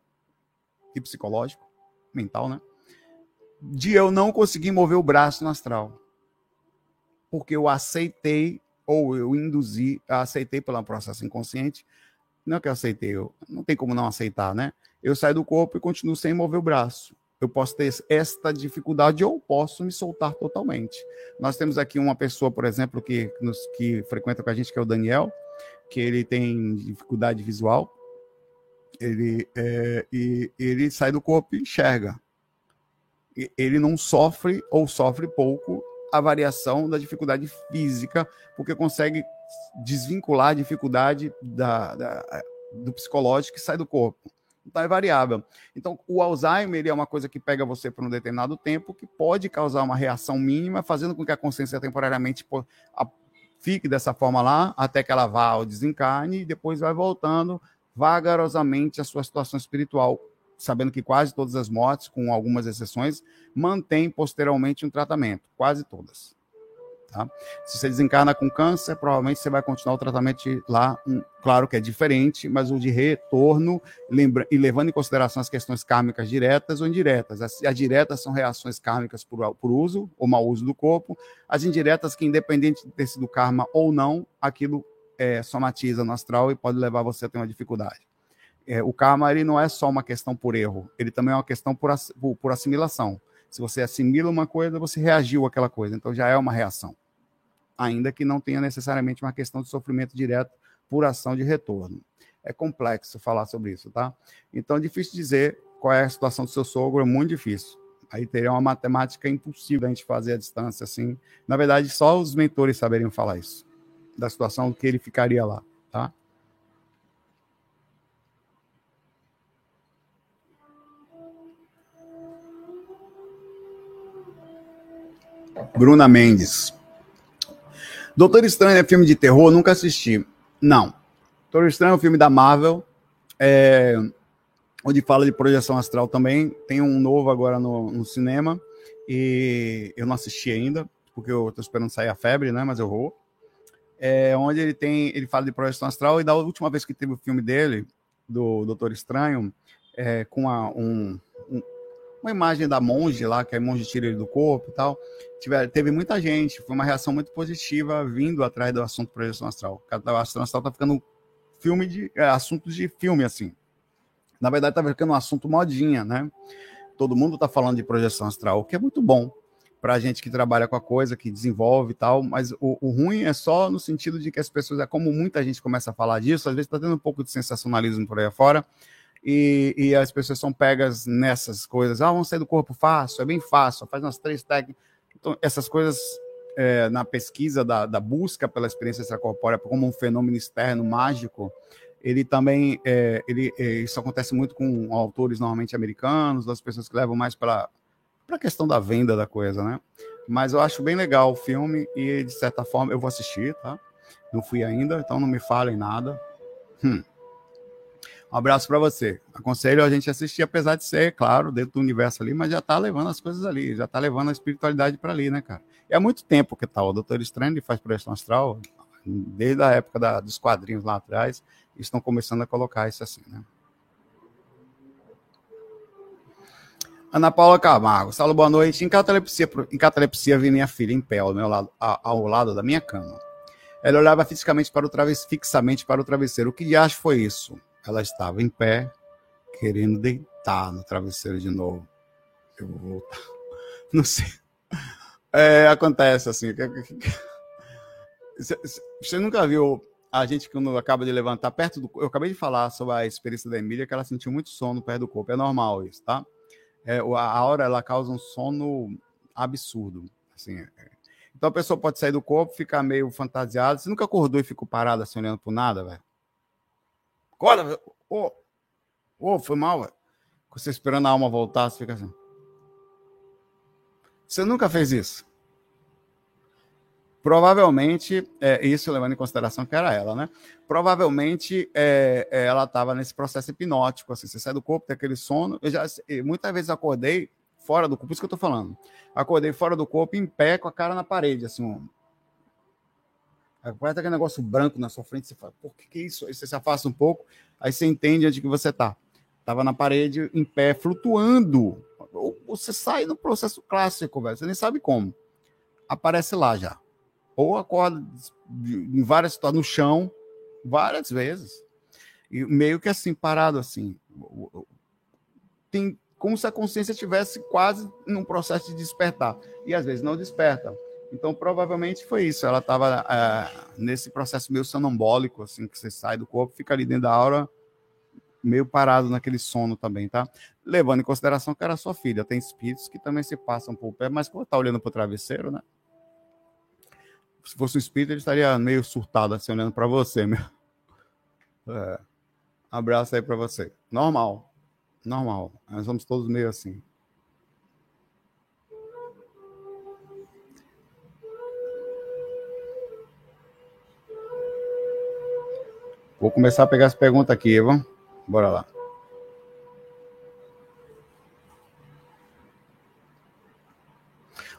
e psicológico, mental, né? De eu não conseguir mover o braço no astral. Porque eu aceitei ou eu induzi, aceitei pelo processo inconsciente. Não é que eu aceitei, eu, não tem como não aceitar, né? Eu saio do corpo e continuo sem mover o braço. Eu posso ter esta dificuldade ou posso me soltar totalmente. Nós temos aqui uma pessoa, por exemplo, que, nos, que frequenta com a gente, que é o Daniel, que ele tem dificuldade visual. Ele, é, e ele sai do corpo e enxerga. Ele não sofre ou sofre pouco a variação da dificuldade física, porque consegue desvincular a dificuldade da, da, do psicológico que sai do corpo. Então é variável. Então, o Alzheimer é uma coisa que pega você por um determinado tempo, que pode causar uma reação mínima, fazendo com que a consciência temporariamente fique dessa forma lá, até que ela vá ao desencarne, e depois vai voltando vagarosamente à sua situação espiritual sabendo que quase todas as mortes, com algumas exceções, mantêm posteriormente um tratamento, quase todas. Tá? Se você desencarna com câncer, provavelmente você vai continuar o tratamento lá, um, claro que é diferente, mas o de retorno, lembra, e levando em consideração as questões kármicas diretas ou indiretas. As, as diretas são reações kármicas por, por uso ou mau uso do corpo, as indiretas, que independente de ter sido karma ou não, aquilo é, somatiza no astral e pode levar você a ter uma dificuldade é, o karma ele não é só uma questão por erro, ele também é uma questão por, por, por assimilação. Se você assimila uma coisa, você reagiu àquela coisa, então já é uma reação. Ainda que não tenha necessariamente uma questão de sofrimento direto por ação de retorno. É complexo falar sobre isso, tá? Então é difícil dizer qual é a situação do seu sogro, é muito difícil. Aí teria uma matemática impossível a gente fazer a distância assim. Na verdade, só os mentores saberiam falar isso, da situação que ele ficaria lá, tá? Bruna Mendes. Doutor Estranho é filme de terror? Nunca assisti. Não. Doutor Estranho é um filme da Marvel, é, onde fala de projeção astral também. Tem um novo agora no, no cinema, e eu não assisti ainda, porque eu estou esperando sair a febre, né? Mas eu vou. É, onde ele tem, ele fala de projeção astral, e da última vez que teve o filme dele, do Doutor Estranho, é, com a, um uma imagem da monge lá, que a monge tira ele do corpo e tal. Tiver, teve muita gente, foi uma reação muito positiva vindo atrás do assunto projeção astral. A projeção astral tá ficando filme de é, assuntos de filme assim. Na verdade tá ficando um assunto modinha, né? Todo mundo tá falando de projeção astral, o que é muito bom para a gente que trabalha com a coisa, que desenvolve e tal, mas o, o, ruim é só no sentido de que as pessoas, é como muita gente começa a falar disso, às vezes está tendo um pouco de sensacionalismo por aí afora, e, e, as pessoas são pegas nessas coisas. Ah, vamos sair do corpo fácil, é bem fácil, faz umas três técnicas. Então, essas coisas, é, na pesquisa da, da, busca pela experiência extracorpórea como um fenômeno externo mágico, ele também, é, ele, é, isso acontece muito com autores normalmente americanos, das pessoas que levam mais para a questão da venda da coisa, né? Mas eu acho bem legal o filme e, de certa forma, eu vou assistir, tá? Não fui ainda, então não me falem nada. Hum. Um abraço para você. Aconselho a gente assistir, apesar de ser, claro, dentro do universo ali, mas já está levando as coisas ali, já está levando a espiritualidade para ali, né, cara? E há muito tempo que tá, o Doutor Estranho faz projeção astral, desde a época da, dos quadrinhos lá atrás, estão começando a colocar isso assim, né? Ana Paula Camargo, Saulo, boa noite. Em catalepsia, em catalepsia vi minha filha em pé ao, meu lado, ao lado da minha cama. Ela olhava fisicamente para o travesseiro, fixamente para o travesseiro. O que de acho foi isso? Ela estava em pé, querendo deitar no travesseiro de novo. Eu vou voltar. Não sei. É, acontece assim. Você nunca viu a gente quando acaba de levantar perto do. Eu acabei de falar sobre a experiência da Emília, que ela sentiu muito sono perto do corpo. É normal isso, tá? É, a hora ela causa um sono absurdo. Assim, é. Então a pessoa pode sair do corpo, ficar meio fantasiada. Você nunca acordou e ficou parado assim olhando pro nada, velho? Acorda, ô, oh, oh, foi mal, velho. Você esperando a alma voltar, você fica assim. Você nunca fez isso? Provavelmente, é, isso levando em consideração que era ela, né? Provavelmente é, é, ela estava nesse processo hipnótico, assim, você sai do corpo, tem aquele sono. Eu já muitas vezes acordei fora do corpo, por isso que eu tô falando. Acordei fora do corpo, em pé, com a cara na parede, assim, um, Parece aquele negócio branco na sua frente, você fala, por que, que é isso? Aí você se afasta um pouco, aí você entende onde que você está. Estava na parede, em pé, flutuando. Ou você sai no processo clássico, velho, você nem sabe como. Aparece lá já. Ou acorda em várias situações, no chão, várias vezes. E meio que assim, parado assim. Tem como se a consciência estivesse quase num processo de despertar. E às vezes não desperta. Então, provavelmente foi isso. Ela estava é, nesse processo meio sonambólico, assim, que você sai do corpo, fica ali dentro da aura, meio parado naquele sono também, tá? Levando em consideração que era sua filha. Tem espíritos que também se passam por pé, mas quando tá olhando para o travesseiro, né? Se fosse um espírito, ele estaria meio surtado, assim, olhando para você, meu. É. Abraço aí para você. Normal. Normal. Nós somos todos meio assim. Vou começar a pegar as perguntas aqui, vamos? Bora lá.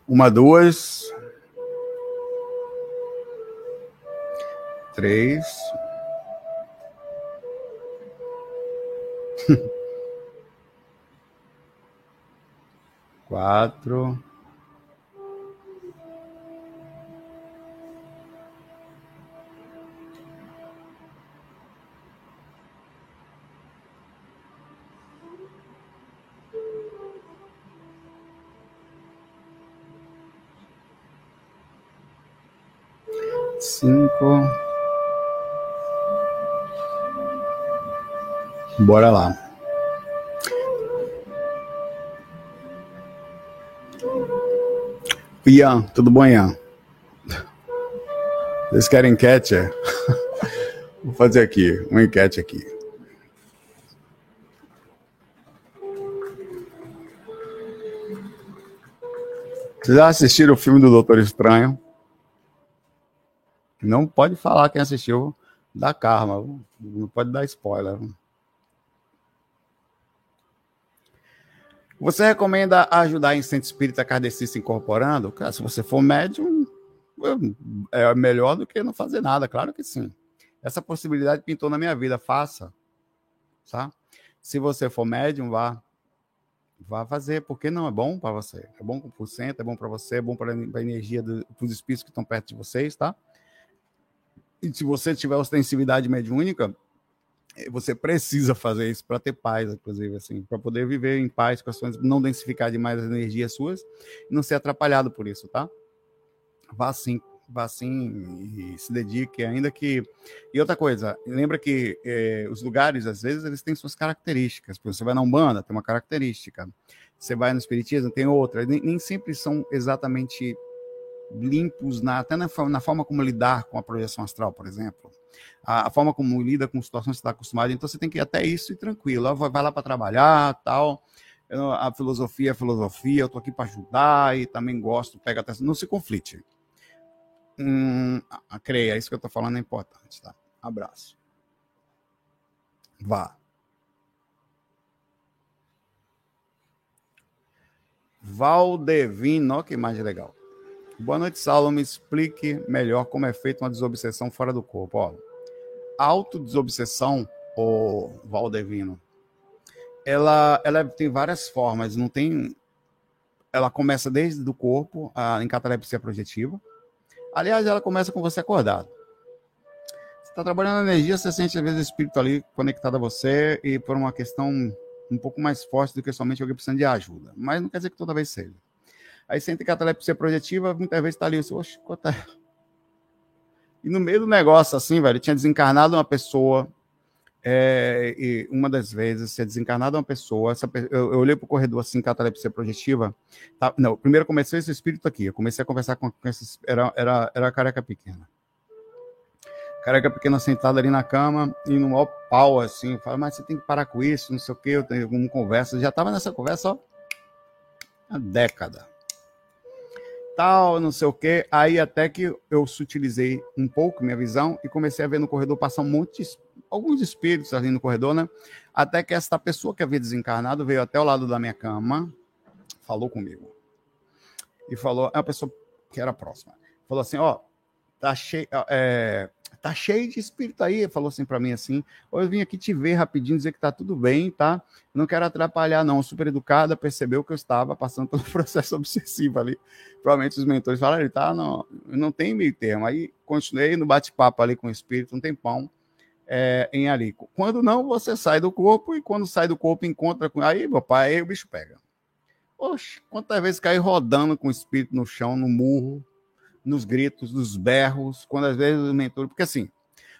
Uma, duas. Três. Quatro. Cinco. Bora lá. Ian, tudo bom, Ian? Vocês querem enquete? Vou fazer aqui, uma enquete aqui. Vocês já assistiram o filme do Doutor Estranho? Não pode falar quem assistiu da Karma. Não pode dar spoiler. Você recomenda ajudar em centro espírita kardecista incorporando? Cara, se você for médium, é melhor do que não fazer nada, claro que sim. Essa possibilidade pintou na minha vida, faça. Tá? Se você for médium, vá. Vá fazer, porque não é bom para você. É bom para o centro, é bom para você, é bom para a energia dos espíritos que estão perto de vocês, tá? E se você tiver ostensividade mediúnica, eh, você precisa fazer isso para ter paz, inclusive, assim, para poder viver em paz com as suas, não densificar demais as energias suas e não ser atrapalhado por isso, tá? Vá sim, vá sim e se dedique, ainda que. E outra coisa, lembra que eh, os lugares, às vezes, eles têm suas características. Você vai na Umbanda, tem uma característica. Você vai no Espiritismo, tem outra. Nem, nem sempre são exatamente limpos, na, até na, na, forma como lidar com a projeção astral, por exemplo. A, a forma como lida com situações que está acostumado. Então você tem que ir até isso e tranquilo. Vai, vai lá para trabalhar, tal. Eu, a filosofia é filosofia, eu estou aqui para ajudar e também gosto, pega até. Não se conflite. Hum, a, creia, isso que eu estou falando é importante, tá? Abraço. Vá. Valdevino, que imagem legal. Boa noite, Saulo. Me explique melhor como é feita uma desobsessão fora do corpo. Ó, autodesobsessão, o Valdevino, ela, ela tem várias formas. Não tem. Ela começa desde do corpo, a, em catalepsia projetiva. Aliás, ela começa com você acordado. Você está trabalhando na energia, você sente às vezes o espírito ali conectado a você e por uma questão um pouco mais forte do que somente alguém precisando de ajuda. Mas não quer dizer que toda vez seja. Aí sente catalepsia projetiva, muitas vezes está ali, assim, oxe, quanto é? E no meio do negócio, assim, velho, tinha desencarnado uma pessoa, é, uma das vezes, tinha desencarnado uma pessoa, essa, eu, eu olhei pro corredor assim, catalepsia projetiva, tá, não, primeiro comecei esse espírito aqui, eu comecei a conversar com, com esse, era, era, era a careca pequena. Careca pequena sentada ali na cama e no maior pau, assim, fala, mas você tem que parar com isso, não sei o quê, eu tenho alguma conversa, já tava nessa conversa, ó, uma década tal, não sei o quê. Aí até que eu sutilizei um pouco minha visão e comecei a ver no corredor passar um monte, de, alguns espíritos ali no corredor, né? Até que essa pessoa que havia desencarnado veio até o lado da minha cama, falou comigo. E falou, é uma pessoa que era próxima. Falou assim, ó, tá cheio, é, tá cheio de espírito aí, falou assim para mim assim, eu vim aqui te ver rapidinho, dizer que tá tudo bem, tá? Não quero atrapalhar não, super educada, percebeu que eu estava passando pelo processo obsessivo ali, provavelmente os mentores falaram, ele tá, não, não tem meio termo, aí continuei no bate-papo ali com o espírito um tempão, é, em ali. Quando não, você sai do corpo e quando sai do corpo encontra com. Aí, meu pai, aí o bicho pega. Oxe, quantas vezes caí rodando com o espírito no chão, no murro, nos gritos, nos berros, quando às vezes o mentor. Porque assim,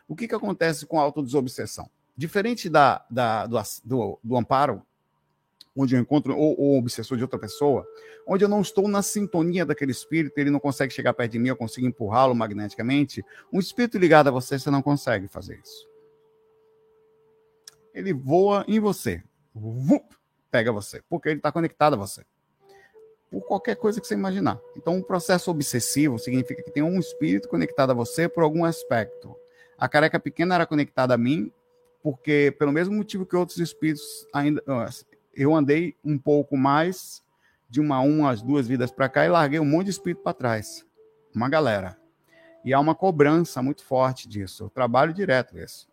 o que, que acontece com a autodesobsessão? Diferente da, da, do, do, do amparo, onde eu encontro o, obsessor de outra pessoa, onde eu não estou na sintonia daquele espírito, ele não consegue chegar perto de mim, eu consigo empurrá-lo magneticamente. Um espírito ligado a você, você não consegue fazer isso ele voa em você. Pega você, porque ele está conectado a você. Por qualquer coisa que você imaginar. Então, um processo obsessivo significa que tem um espírito conectado a você por algum aspecto. A careca pequena era conectada a mim, porque, pelo mesmo motivo que outros espíritos ainda. Eu andei um pouco mais de uma, uma, as duas vidas para cá e larguei um monte de espírito para trás. Uma galera. E há uma cobrança muito forte disso. Eu trabalho direto isso.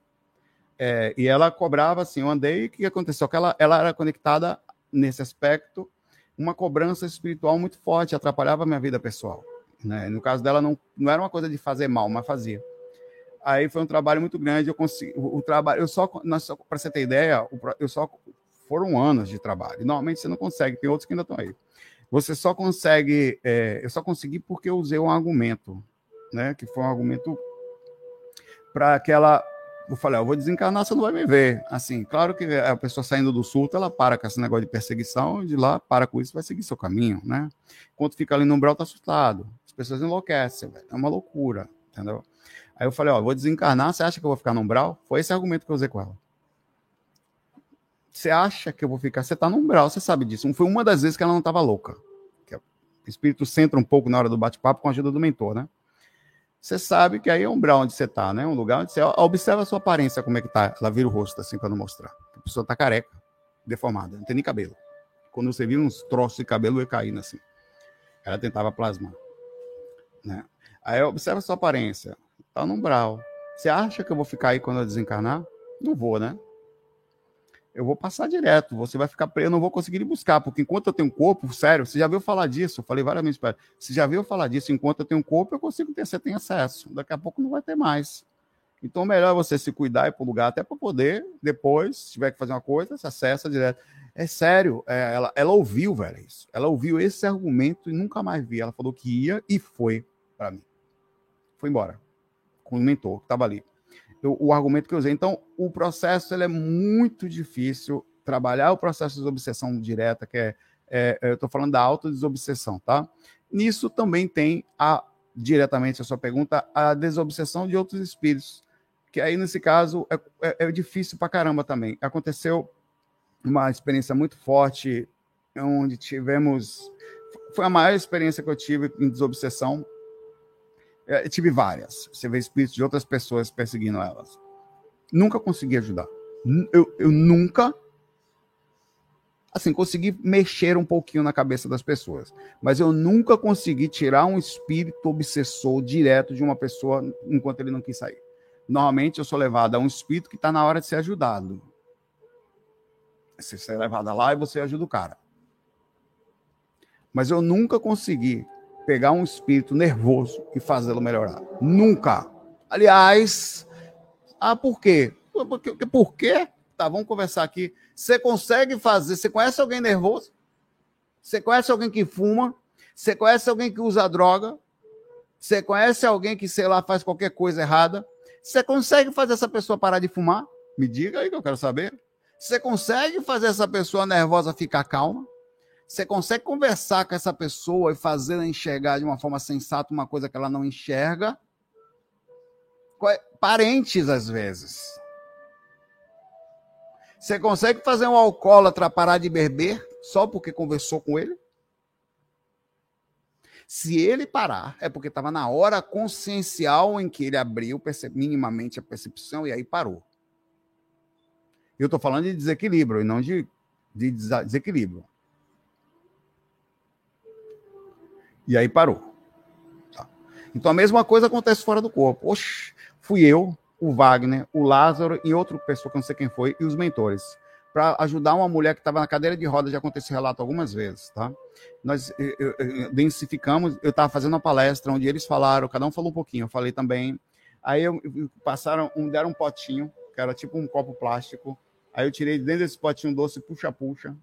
É, e ela cobrava assim, eu andei, o que aconteceu? Que ela, ela era conectada nesse aspecto, uma cobrança espiritual muito forte, atrapalhava a minha vida pessoal. Né? No caso dela, não, não era uma coisa de fazer mal, mas fazia. Aí foi um trabalho muito grande, eu consegui, o, o trabalho, eu só, para você ter ideia, eu só, foram anos de trabalho. Normalmente você não consegue, tem outros que ainda estão aí. Você só consegue, é, eu só consegui porque eu usei um argumento, né? Que foi um argumento para aquela eu falei, eu vou desencarnar, você não vai me ver. Assim, claro que a pessoa saindo do surto, ela para com esse negócio de perseguição, de lá, para com isso, vai seguir seu caminho, né? Enquanto fica ali no umbral, tá assustado. As pessoas enlouquecem, velho. É uma loucura, entendeu? Aí eu falei, ó, eu vou desencarnar, você acha que eu vou ficar no umbral? Foi esse argumento que eu usei com ela. Você acha que eu vou ficar? Você tá no umbral, você sabe disso. Foi uma das vezes que ela não tava louca. O espírito centra um pouco na hora do bate-papo com a ajuda do mentor, né? Você sabe que aí é um umbral onde você está, né? Um lugar onde você observa a sua aparência, como é que tá. Ela vira o rosto assim para não mostrar. A pessoa tá careca, deformada, não tem nem cabelo. Quando você vira uns troços de cabelo, ia caindo assim. Ela tentava plasmar. Né? Aí observa a sua aparência. Tá no umbral. Você acha que eu vou ficar aí quando eu desencarnar? Não vou, né? Eu vou passar direto, você vai ficar preso, eu não vou conseguir ir buscar, porque enquanto eu tenho um corpo, sério, você já viu falar disso? Eu falei várias vezes você já viu falar disso? Enquanto eu tenho um corpo, eu consigo ter, você tem acesso. Daqui a pouco não vai ter mais. Então, melhor você se cuidar e ir para lugar, até para poder, depois, se tiver que fazer uma coisa, você acessa direto. É sério, é, ela, ela ouviu, velho, isso. Ela ouviu esse argumento e nunca mais vi. Ela falou que ia e foi para mim. Foi embora. Com o mentor que estava ali eu, o argumento que eu usei. Então, o processo ele é muito difícil. Trabalhar o processo de obsessão direta, que é, é eu estou falando da autodesobsessão, tá? Nisso também tem a diretamente a sua pergunta, a desobsessão de outros espíritos, que aí nesse caso é, é, é difícil para caramba também. Aconteceu uma experiência muito forte, onde tivemos. Foi a maior experiência que eu tive em desobsessão, é, eu tive várias. Você vê espíritos de outras pessoas perseguindo elas. Nunca consegui ajudar. Eu, eu nunca. Assim, consegui mexer um pouquinho na cabeça das pessoas. Mas eu nunca consegui tirar um espírito obsessor direto de uma pessoa enquanto ele não quis sair. Normalmente eu sou levado a um espírito que está na hora de ser ajudado. Você é levado lá e você ajuda o cara. Mas eu nunca consegui pegar um espírito nervoso e fazê-lo melhorar. Nunca. Aliás, ah, por quê? Por quê? Por quê? Tá, vamos conversar aqui. Você consegue fazer? Você conhece alguém nervoso? Você conhece alguém que fuma? Você conhece alguém que usa droga? Você conhece alguém que, sei lá, faz qualquer coisa errada? Você consegue fazer essa pessoa parar de fumar? Me diga aí que eu quero saber. Você consegue fazer essa pessoa nervosa ficar calma? Você consegue conversar com essa pessoa e fazê-la enxergar de uma forma sensata uma coisa que ela não enxerga? É? Parentes, às vezes. Você consegue fazer um alcoólatra parar de beber só porque conversou com ele? Se ele parar, é porque estava na hora consciencial em que ele abriu minimamente a percepção e aí parou. Eu estou falando de desequilíbrio e não de, de desequilíbrio. E aí parou. Tá. Então a mesma coisa acontece fora do corpo. Oxe, fui eu, o Wagner, o Lázaro e outra pessoa que não sei quem foi, e os mentores, para ajudar uma mulher que estava na cadeira de roda, já aconteceu relato algumas vezes, tá? Nós eu, eu, densificamos, eu estava fazendo uma palestra onde eles falaram, cada um falou um pouquinho, eu falei também. Aí eu, passaram, um, deram um potinho, que era tipo um copo plástico. Aí eu tirei dentro desse potinho doce, puxa-puxa.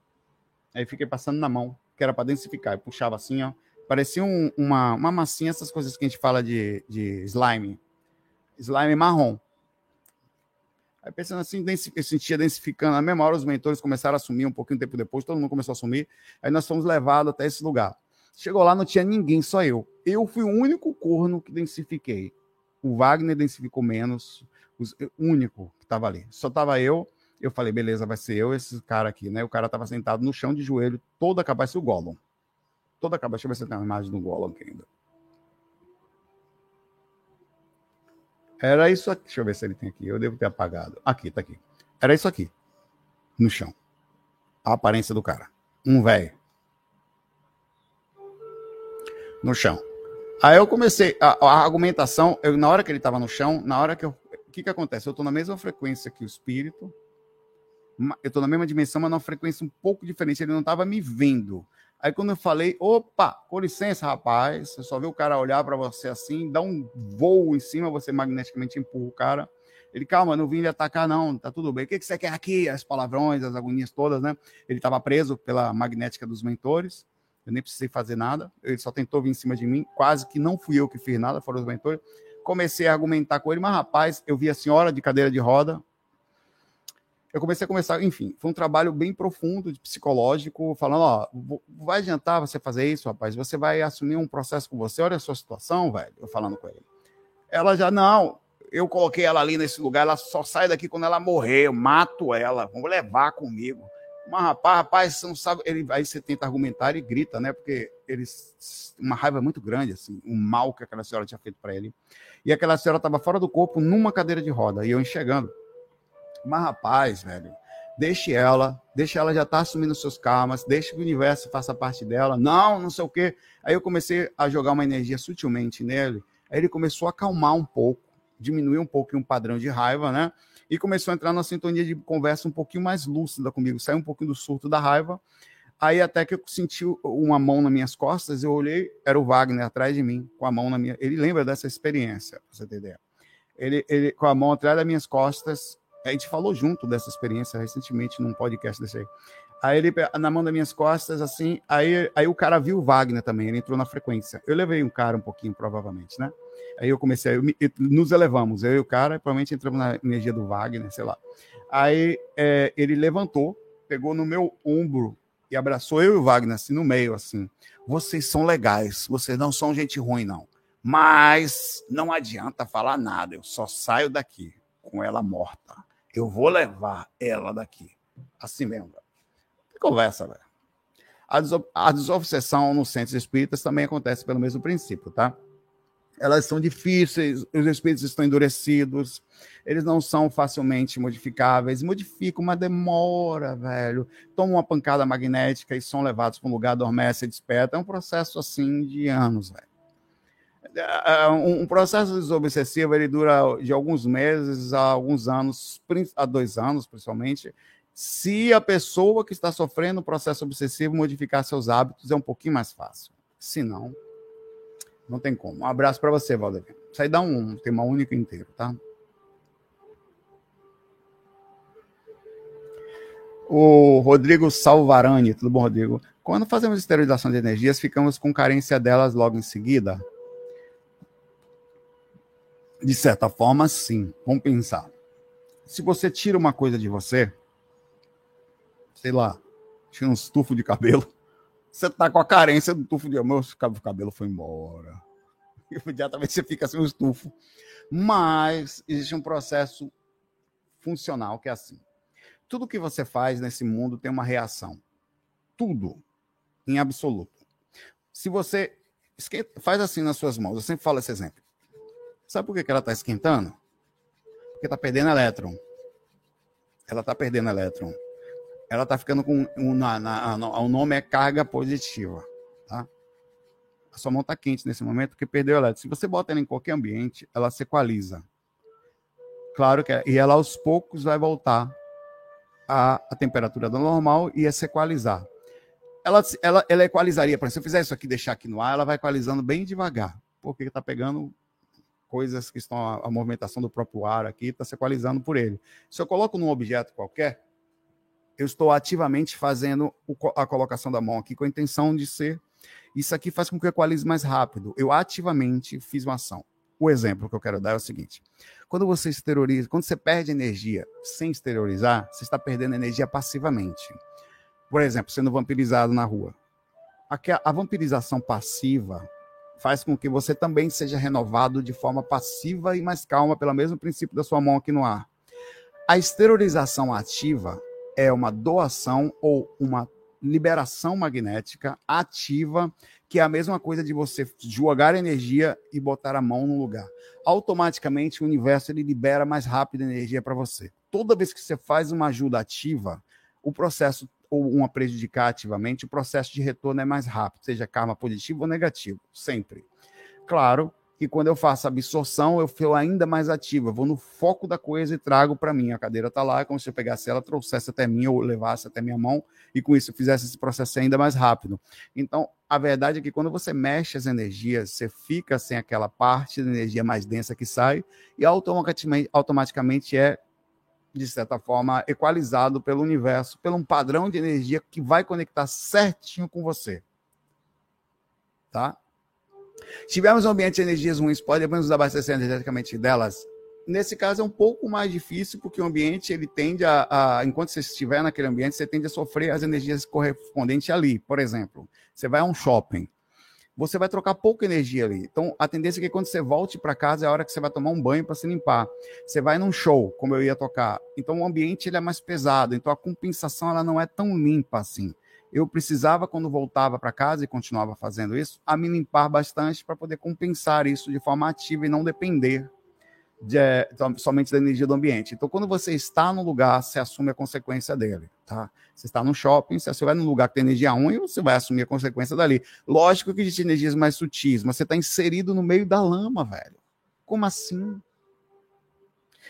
Aí fiquei passando na mão, que era para densificar. Eu puxava assim, ó. Parecia um, uma, uma massinha, essas coisas que a gente fala de, de slime. Slime marrom. Aí pensando assim, eu sentia densificando. Na mesma hora, os mentores começaram a sumir um pouquinho tempo depois, todo mundo começou a sumir. Aí nós fomos levados até esse lugar. Chegou lá, não tinha ninguém, só eu. Eu fui o único corno que densifiquei. O Wagner densificou menos, o único que estava ali. Só estava eu. Eu falei, beleza, vai ser eu esse cara aqui, né? O cara estava sentado no chão de joelho, toda a cabeça, o Gollum. Toda a cabeça. Deixa eu ver se tem uma imagem do Gollum aqui ainda. Era isso aqui. Deixa eu ver se ele tem aqui. Eu devo ter apagado. Aqui, tá aqui. Era isso aqui. No chão. A aparência do cara. Um velho. No chão. Aí eu comecei. A, a argumentação, eu, na hora que ele estava no chão, na hora que eu. O que, que acontece? Eu estou na mesma frequência que o espírito. Eu estou na mesma dimensão, mas numa frequência um pouco diferente. Ele não estava me vendo. Aí quando eu falei, opa, com licença, rapaz, você só vê o cara olhar para você assim, dá um voo em cima, você magneticamente empurra o cara. Ele, calma, não vim lhe atacar, não, tá tudo bem. O que, que você quer aqui? As palavrões, as agonias todas, né? Ele estava preso pela magnética dos mentores. Eu nem precisei fazer nada. Ele só tentou vir em cima de mim. Quase que não fui eu que fiz nada, foram os mentores. Comecei a argumentar com ele, mas rapaz, eu vi a senhora de cadeira de roda, eu comecei a começar, enfim, foi um trabalho bem profundo, de psicológico, falando, ó, vai adiantar você fazer isso, rapaz, você vai assumir um processo com você, olha a sua situação, velho, eu falando com ele. Ela já, não, eu coloquei ela ali nesse lugar, ela só sai daqui quando ela morrer, eu mato ela, vou levar comigo. Mas, rapaz, rapaz, você não sabe, ele, aí você tenta argumentar e grita, né, porque eles, uma raiva muito grande, assim, o mal que aquela senhora tinha feito para ele. E aquela senhora estava fora do corpo, numa cadeira de roda, e eu enxergando. Mas, rapaz, velho, deixe ela, deixe ela já tá assumindo seus karmas, deixe que o universo faça parte dela. Não, não sei o quê. Aí eu comecei a jogar uma energia sutilmente nele. Aí ele começou a acalmar um pouco, diminuir um pouco um padrão de raiva, né? E começou a entrar numa sintonia de conversa um pouquinho mais lúcida comigo, saiu um pouquinho do surto da raiva. Aí até que eu senti uma mão nas minhas costas, eu olhei, era o Wagner atrás de mim, com a mão na minha. Ele lembra dessa experiência, pra você ideia. Ele, ele com a mão atrás das minhas costas, a gente falou junto dessa experiência recentemente num podcast desse aí. Aí ele, na mão das minhas costas, assim, aí, aí o cara viu o Wagner também, ele entrou na frequência. Eu levei um cara um pouquinho, provavelmente, né? Aí eu comecei, eu, nos elevamos, eu e o cara, provavelmente entramos na energia do Wagner, sei lá. Aí é, ele levantou, pegou no meu ombro e abraçou eu e o Wagner, assim, no meio, assim. Vocês são legais, vocês não são gente ruim, não. Mas não adianta falar nada, eu só saio daqui com ela morta. Eu vou levar ela daqui. Assim mesmo. Que conversa, velho. A, deso a desobsessão nos centros espíritas também acontece pelo mesmo princípio, tá? Elas são difíceis, os espíritos estão endurecidos, eles não são facilmente modificáveis, modificam, mas demora, velho. Tomam uma pancada magnética e são levados para um lugar, adormece e desperta. É um processo assim de anos, velho. É, é, um processo desobsessivo ele dura de alguns meses a alguns anos, a dois anos principalmente. Se a pessoa que está sofrendo o processo obsessivo modificar seus hábitos, é um pouquinho mais fácil. Se não, não tem como. Um abraço para você, Valdemir. Isso aí dá um tema único inteiro, tá? O Rodrigo Salvarani, tudo bom, Rodrigo? Quando fazemos esterilização de energias, ficamos com carência delas logo em seguida? De certa forma, sim. Vamos pensar. Se você tira uma coisa de você, sei lá, tira um estufo de cabelo, você tá com a carência do tufo de meu cabelo foi embora. Imediatamente você fica sem o estufo. Mas existe um processo funcional que é assim. Tudo que você faz nesse mundo tem uma reação. Tudo, em absoluto. Se você faz assim nas suas mãos, eu sempre falo esse exemplo. Sabe por que, que ela está esquentando? Porque está perdendo elétron. Ela está perdendo elétron. Ela está ficando com. Na, na, o nome é carga positiva. Tá? A sua mão está quente nesse momento porque perdeu elétrico. Se você bota ela em qualquer ambiente, ela se equaliza. Claro que é, e ela aos poucos vai voltar à, à temperatura do normal e a se equalizar. Ela, ela, ela equalizaria, por exemplo, se eu fizer isso aqui deixar aqui no ar, ela vai equalizando bem devagar, porque está pegando coisas que estão a, a, movimentação do próprio ar aqui, está se equalizando por ele. Se eu coloco num objeto qualquer, eu estou ativamente fazendo o, a colocação da mão aqui com a intenção de ser. Isso aqui faz com que eu equalize mais rápido. Eu ativamente fiz uma ação. O exemplo que eu quero dar é o seguinte: quando você exterioriza, quando você perde energia sem exteriorizar, você está perdendo energia passivamente. Por exemplo, sendo vampirizado na rua. A vampirização passiva faz com que você também seja renovado de forma passiva e mais calma, pelo mesmo princípio da sua mão aqui no ar. A exteriorização ativa é uma doação ou uma liberação magnética ativa, que é a mesma coisa de você jogar energia e botar a mão no lugar. Automaticamente o universo ele libera mais rápido energia para você. Toda vez que você faz uma ajuda ativa, o processo ou uma prejudicar ativamente, o processo de retorno é mais rápido, seja karma positivo ou negativo, sempre. Claro que quando eu faço absorção, eu fico ainda mais ativo. Eu vou no foco da coisa e trago para mim. A cadeira está lá, é como se eu pegasse ela, trouxesse até mim, ou levasse até minha mão, e com isso eu fizesse esse processo ainda mais rápido. Então, a verdade é que quando você mexe as energias, você fica sem aquela parte da energia mais densa que sai, e automaticamente, automaticamente é, de certa forma, equalizado pelo universo, pelo um padrão de energia que vai conectar certinho com você. Tá? Se tivermos um ambiente de energias ruins, podemos nos abastecer energeticamente delas? Nesse caso é um pouco mais difícil, porque o ambiente ele tende a, a, enquanto você estiver naquele ambiente, você tende a sofrer as energias correspondentes ali. Por exemplo, você vai a um shopping, você vai trocar pouca energia ali. Então, a tendência é que quando você volte para casa é a hora que você vai tomar um banho para se limpar. Você vai num show, como eu ia tocar. Então, o ambiente ele é mais pesado. Então, a compensação ela não é tão limpa assim eu precisava, quando voltava para casa e continuava fazendo isso, a me limpar bastante para poder compensar isso de forma ativa e não depender de, é, somente da energia do ambiente. Então, quando você está no lugar, você assume a consequência dele, tá? Você está no shopping, se você vai num lugar que tem energia ruim, você vai assumir a consequência dali. Lógico que existem energias mais sutis, mas você está inserido no meio da lama, velho. Como assim?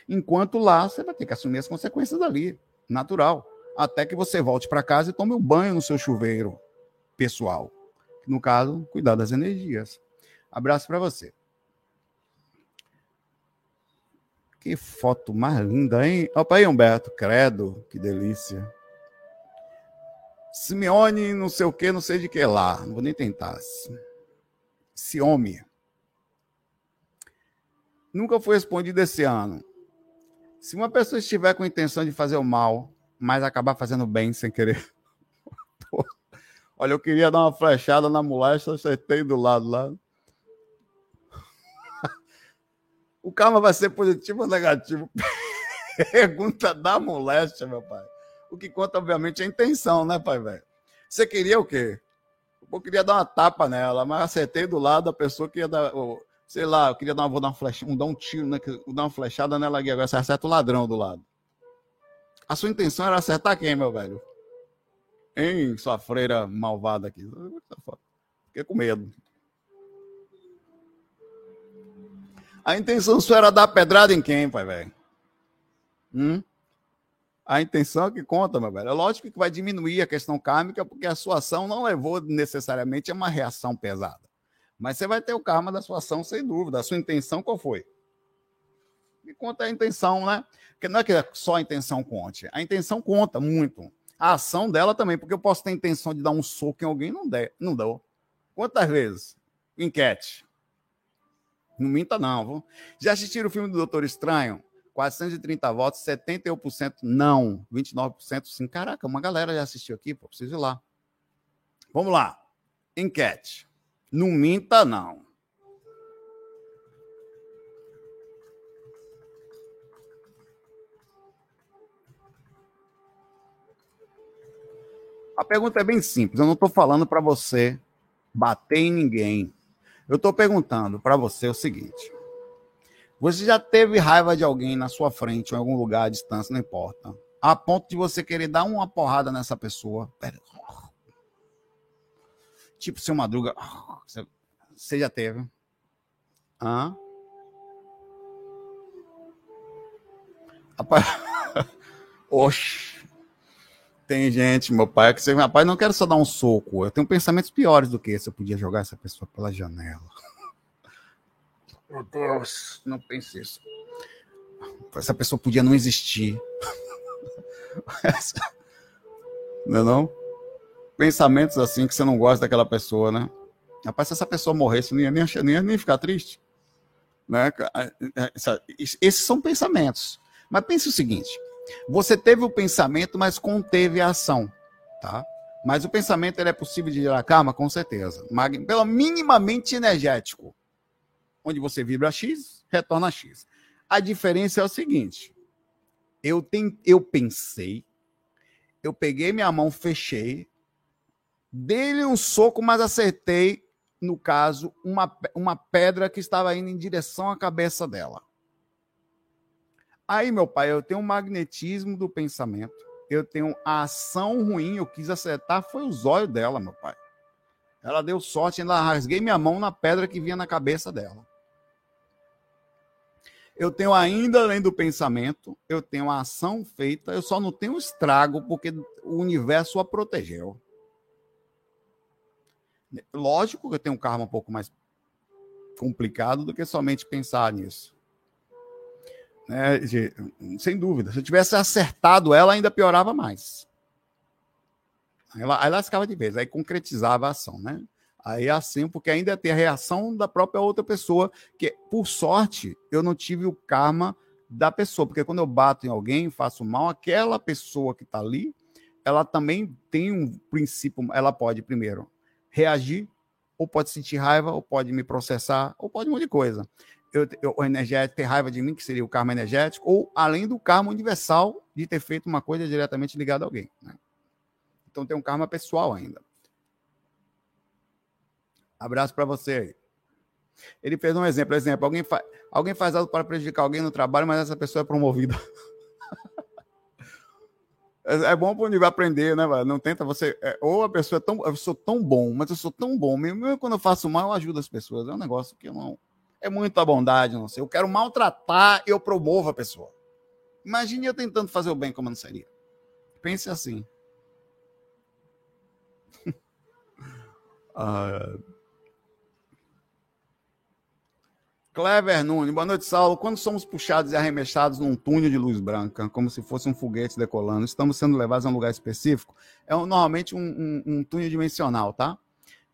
Enquanto lá, você vai ter que assumir as consequências dali, natural até que você volte para casa e tome um banho no seu chuveiro pessoal. No caso, cuidar das energias. Abraço para você. Que foto mais linda, hein? Opa aí, Humberto. Credo, que delícia. Simeone, não sei o que, não sei de que lá. Não vou nem tentar. Ciome. Nunca foi respondido esse ano. Se uma pessoa estiver com a intenção de fazer o mal, mas acabar fazendo bem sem querer. Olha, eu queria dar uma flechada na moléstia, acertei do lado lá. O karma vai ser positivo ou negativo? Pergunta da moléstia, meu pai. O que conta, obviamente, é a intenção, né, pai velho? Você queria o quê? Eu queria dar uma tapa nela, mas acertei do lado da pessoa que ia dar. sei lá, eu queria dar uma, vou dar uma flechada, dar um tiro, né, dar uma flechada nela aqui. Agora você acerta o ladrão do lado. A sua intenção era acertar quem, meu velho? Hein, sua freira malvada aqui. Fiquei com medo. A intenção sua era dar pedrada em quem, pai, velho? Hum? A intenção é que conta, meu velho. É lógico que vai diminuir a questão kármica, porque a sua ação não levou necessariamente a uma reação pesada. Mas você vai ter o karma da sua ação, sem dúvida. A sua intenção qual foi? Me conta a intenção, né? Porque não é que só a intenção conte. A intenção conta muito. A ação dela também, porque eu posso ter intenção de dar um soco em alguém não não dou. Quantas vezes? Enquete. Não minta, não. Viu? Já assistiram o filme do Doutor Estranho? 430 votos, 71% não, 29% sim. Caraca, uma galera já assistiu aqui, pô, preciso ir lá. Vamos lá. Enquete. Não minta, não. A pergunta é bem simples. Eu não estou falando para você bater em ninguém. Eu estou perguntando para você o seguinte: você já teve raiva de alguém na sua frente, ou em algum lugar à distância, não importa, a ponto de você querer dar uma porrada nessa pessoa? Pera. Tipo, seu madruga. Você já teve? Hã? Rapaz, oxe. Tem gente, meu pai, que você, rapaz, não quero só dar um soco. Eu tenho pensamentos piores do que esse. Eu podia jogar essa pessoa pela janela. Meu Deus, não pense isso. Essa pessoa podia não existir. Não é não? Pensamentos assim que você não gosta daquela pessoa, né? Rapaz, se essa pessoa morresse, não ia nem, não ia nem ficar triste. Né? Esses são pensamentos. Mas pense o seguinte: você teve o pensamento, mas conteve a ação, tá? Mas o pensamento ele é possível de gerar karma, com certeza. Pelo minimamente energético. Onde você vibra X, retorna X. A diferença é o seguinte: eu, tem, eu pensei, eu peguei minha mão, fechei, dei um soco, mas acertei, no caso, uma, uma pedra que estava indo em direção à cabeça dela. Aí, meu pai, eu tenho um magnetismo do pensamento, eu tenho a ação ruim, eu quis acertar, foi os olhos dela, meu pai. Ela deu sorte, ainda rasguei minha mão na pedra que vinha na cabeça dela. Eu tenho ainda, além do pensamento, eu tenho a ação feita, eu só não tenho estrago porque o universo a protegeu. Lógico que eu tenho um karma um pouco mais complicado do que somente pensar nisso. Né? Sem dúvida. Se eu tivesse acertado ela, ainda piorava mais. Ela, aí lascava de vez, aí concretizava a ação, né? Aí é assim, porque ainda tem a reação da própria outra pessoa, que por sorte eu não tive o karma da pessoa, porque quando eu bato em alguém, faço mal, aquela pessoa que está ali, ela também tem um princípio, ela pode primeiro reagir, ou pode sentir raiva, ou pode me processar, ou pode um monte de coisa. Eu, eu, o energético ter raiva de mim, que seria o karma energético, ou além do karma universal de ter feito uma coisa diretamente ligada a alguém. Né? Então tem um karma pessoal ainda. Abraço para você aí. Ele fez um exemplo, exemplo, alguém, fa alguém faz algo para prejudicar alguém no trabalho, mas essa pessoa é promovida. é, é bom para o aprender, né? Não tenta você. É, ou a pessoa é tão. Eu sou tão bom, mas eu sou tão bom. Mesmo quando eu faço mal, eu ajudo as pessoas. É um negócio que eu não. É muita bondade, não sei. Eu quero maltratar, eu promovo a pessoa. Imagine eu tentando fazer o bem como não seria. Pense assim. ah, Clever Nunes, boa noite, Saulo. Quando somos puxados e arremessados num túnel de luz branca, como se fosse um foguete decolando, estamos sendo levados a um lugar específico? É normalmente um, um, um, túnel dimensional, tá?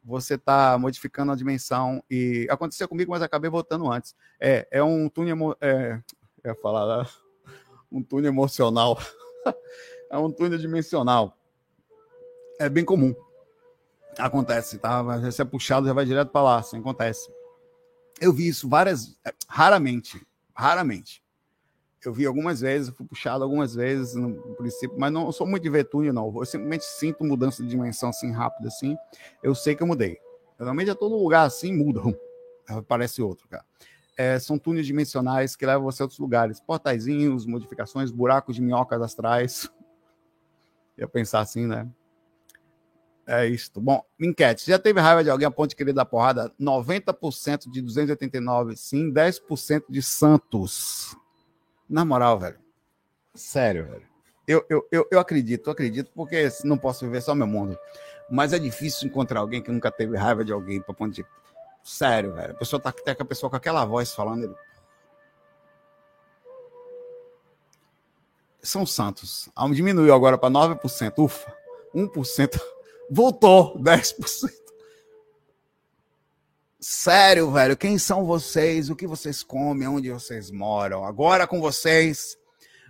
Você está modificando a dimensão e aconteceu comigo, mas acabei voltando antes. É, é um túnel, é, eu falar, né? um túnel emocional. é um túnel dimensional. É bem comum. Acontece, tá? Você é puxado, já vai direto para lá, assim, acontece. Eu vi isso várias, raramente, raramente. Eu vi algumas vezes, fui puxado algumas vezes no princípio, mas não sou muito de ver túnel, não. Eu simplesmente sinto mudança de dimensão assim rápida assim. Eu sei que eu mudei. Geralmente a todo lugar assim muda, aparece outro, cara. É, são túneis dimensionais que levam você a outros lugares, portaizinhos, modificações, buracos de minhocas astrais. Ia pensar assim, né? É isso. Bom, enquete. Já teve raiva de alguém a ponto de querer dar porrada? 90% de 289, sim. 10% de Santos. Na moral, velho. Sério, velho. Eu, eu, eu, eu acredito, eu acredito, porque não posso viver só meu mundo. Mas é difícil encontrar alguém que nunca teve raiva de alguém para ponto de. Sério, velho. A pessoa tá com a pessoa com aquela voz falando. Ele... São Santos. Diminuiu agora para 9%. Ufa. 1% voltou 10%. Sério, velho, quem são vocês? O que vocês comem? Onde vocês moram? Agora com vocês,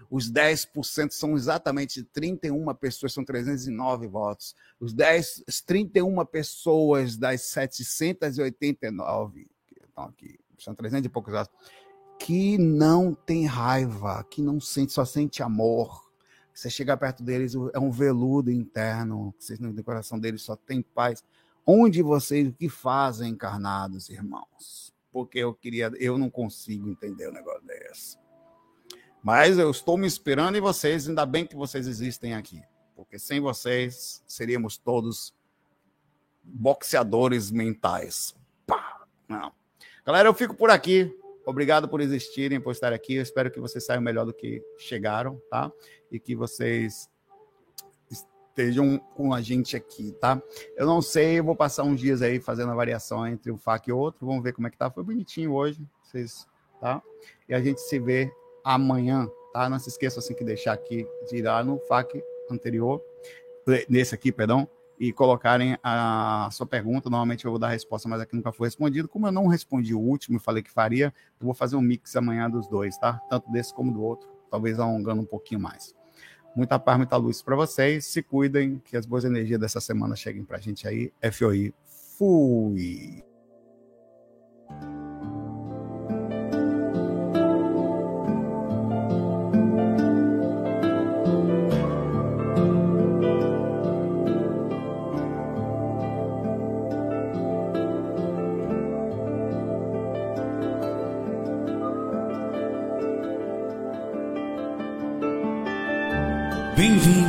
os 10% são exatamente 31 pessoas, são 309 votos. Os 10, 31 pessoas das 789 que estão aqui, são 300 e poucos votos, que não tem raiva, que não sente, só sente amor você chega perto deles, é um veludo interno, vocês no coração deles só tem paz. Onde vocês, o que fazem encarnados, irmãos? Porque eu queria, eu não consigo entender um negócio desse. Mas eu estou me inspirando em vocês, ainda bem que vocês existem aqui. Porque sem vocês, seríamos todos boxeadores mentais. Pá! Não. Galera, eu fico por aqui. Obrigado por existirem, por estar aqui. Eu espero que vocês saiam melhor do que chegaram, tá? E que vocês estejam com a gente aqui, tá? Eu não sei, eu vou passar uns dias aí fazendo a variação entre um FAC e outro. Vamos ver como é que tá. Foi bonitinho hoje, vocês, tá? E a gente se vê amanhã, tá? Não se esqueça assim que deixar aqui de ir lá no FAC anterior, nesse aqui, perdão, e colocarem a sua pergunta. Normalmente eu vou dar a resposta, mas aqui nunca foi respondido. Como eu não respondi o último e falei que faria, eu vou fazer um mix amanhã dos dois, tá? Tanto desse como do outro, talvez alongando um pouquinho mais. Muita paz, muita luz para vocês. Se cuidem, que as boas energias dessa semana cheguem para a gente aí. FOI, fui!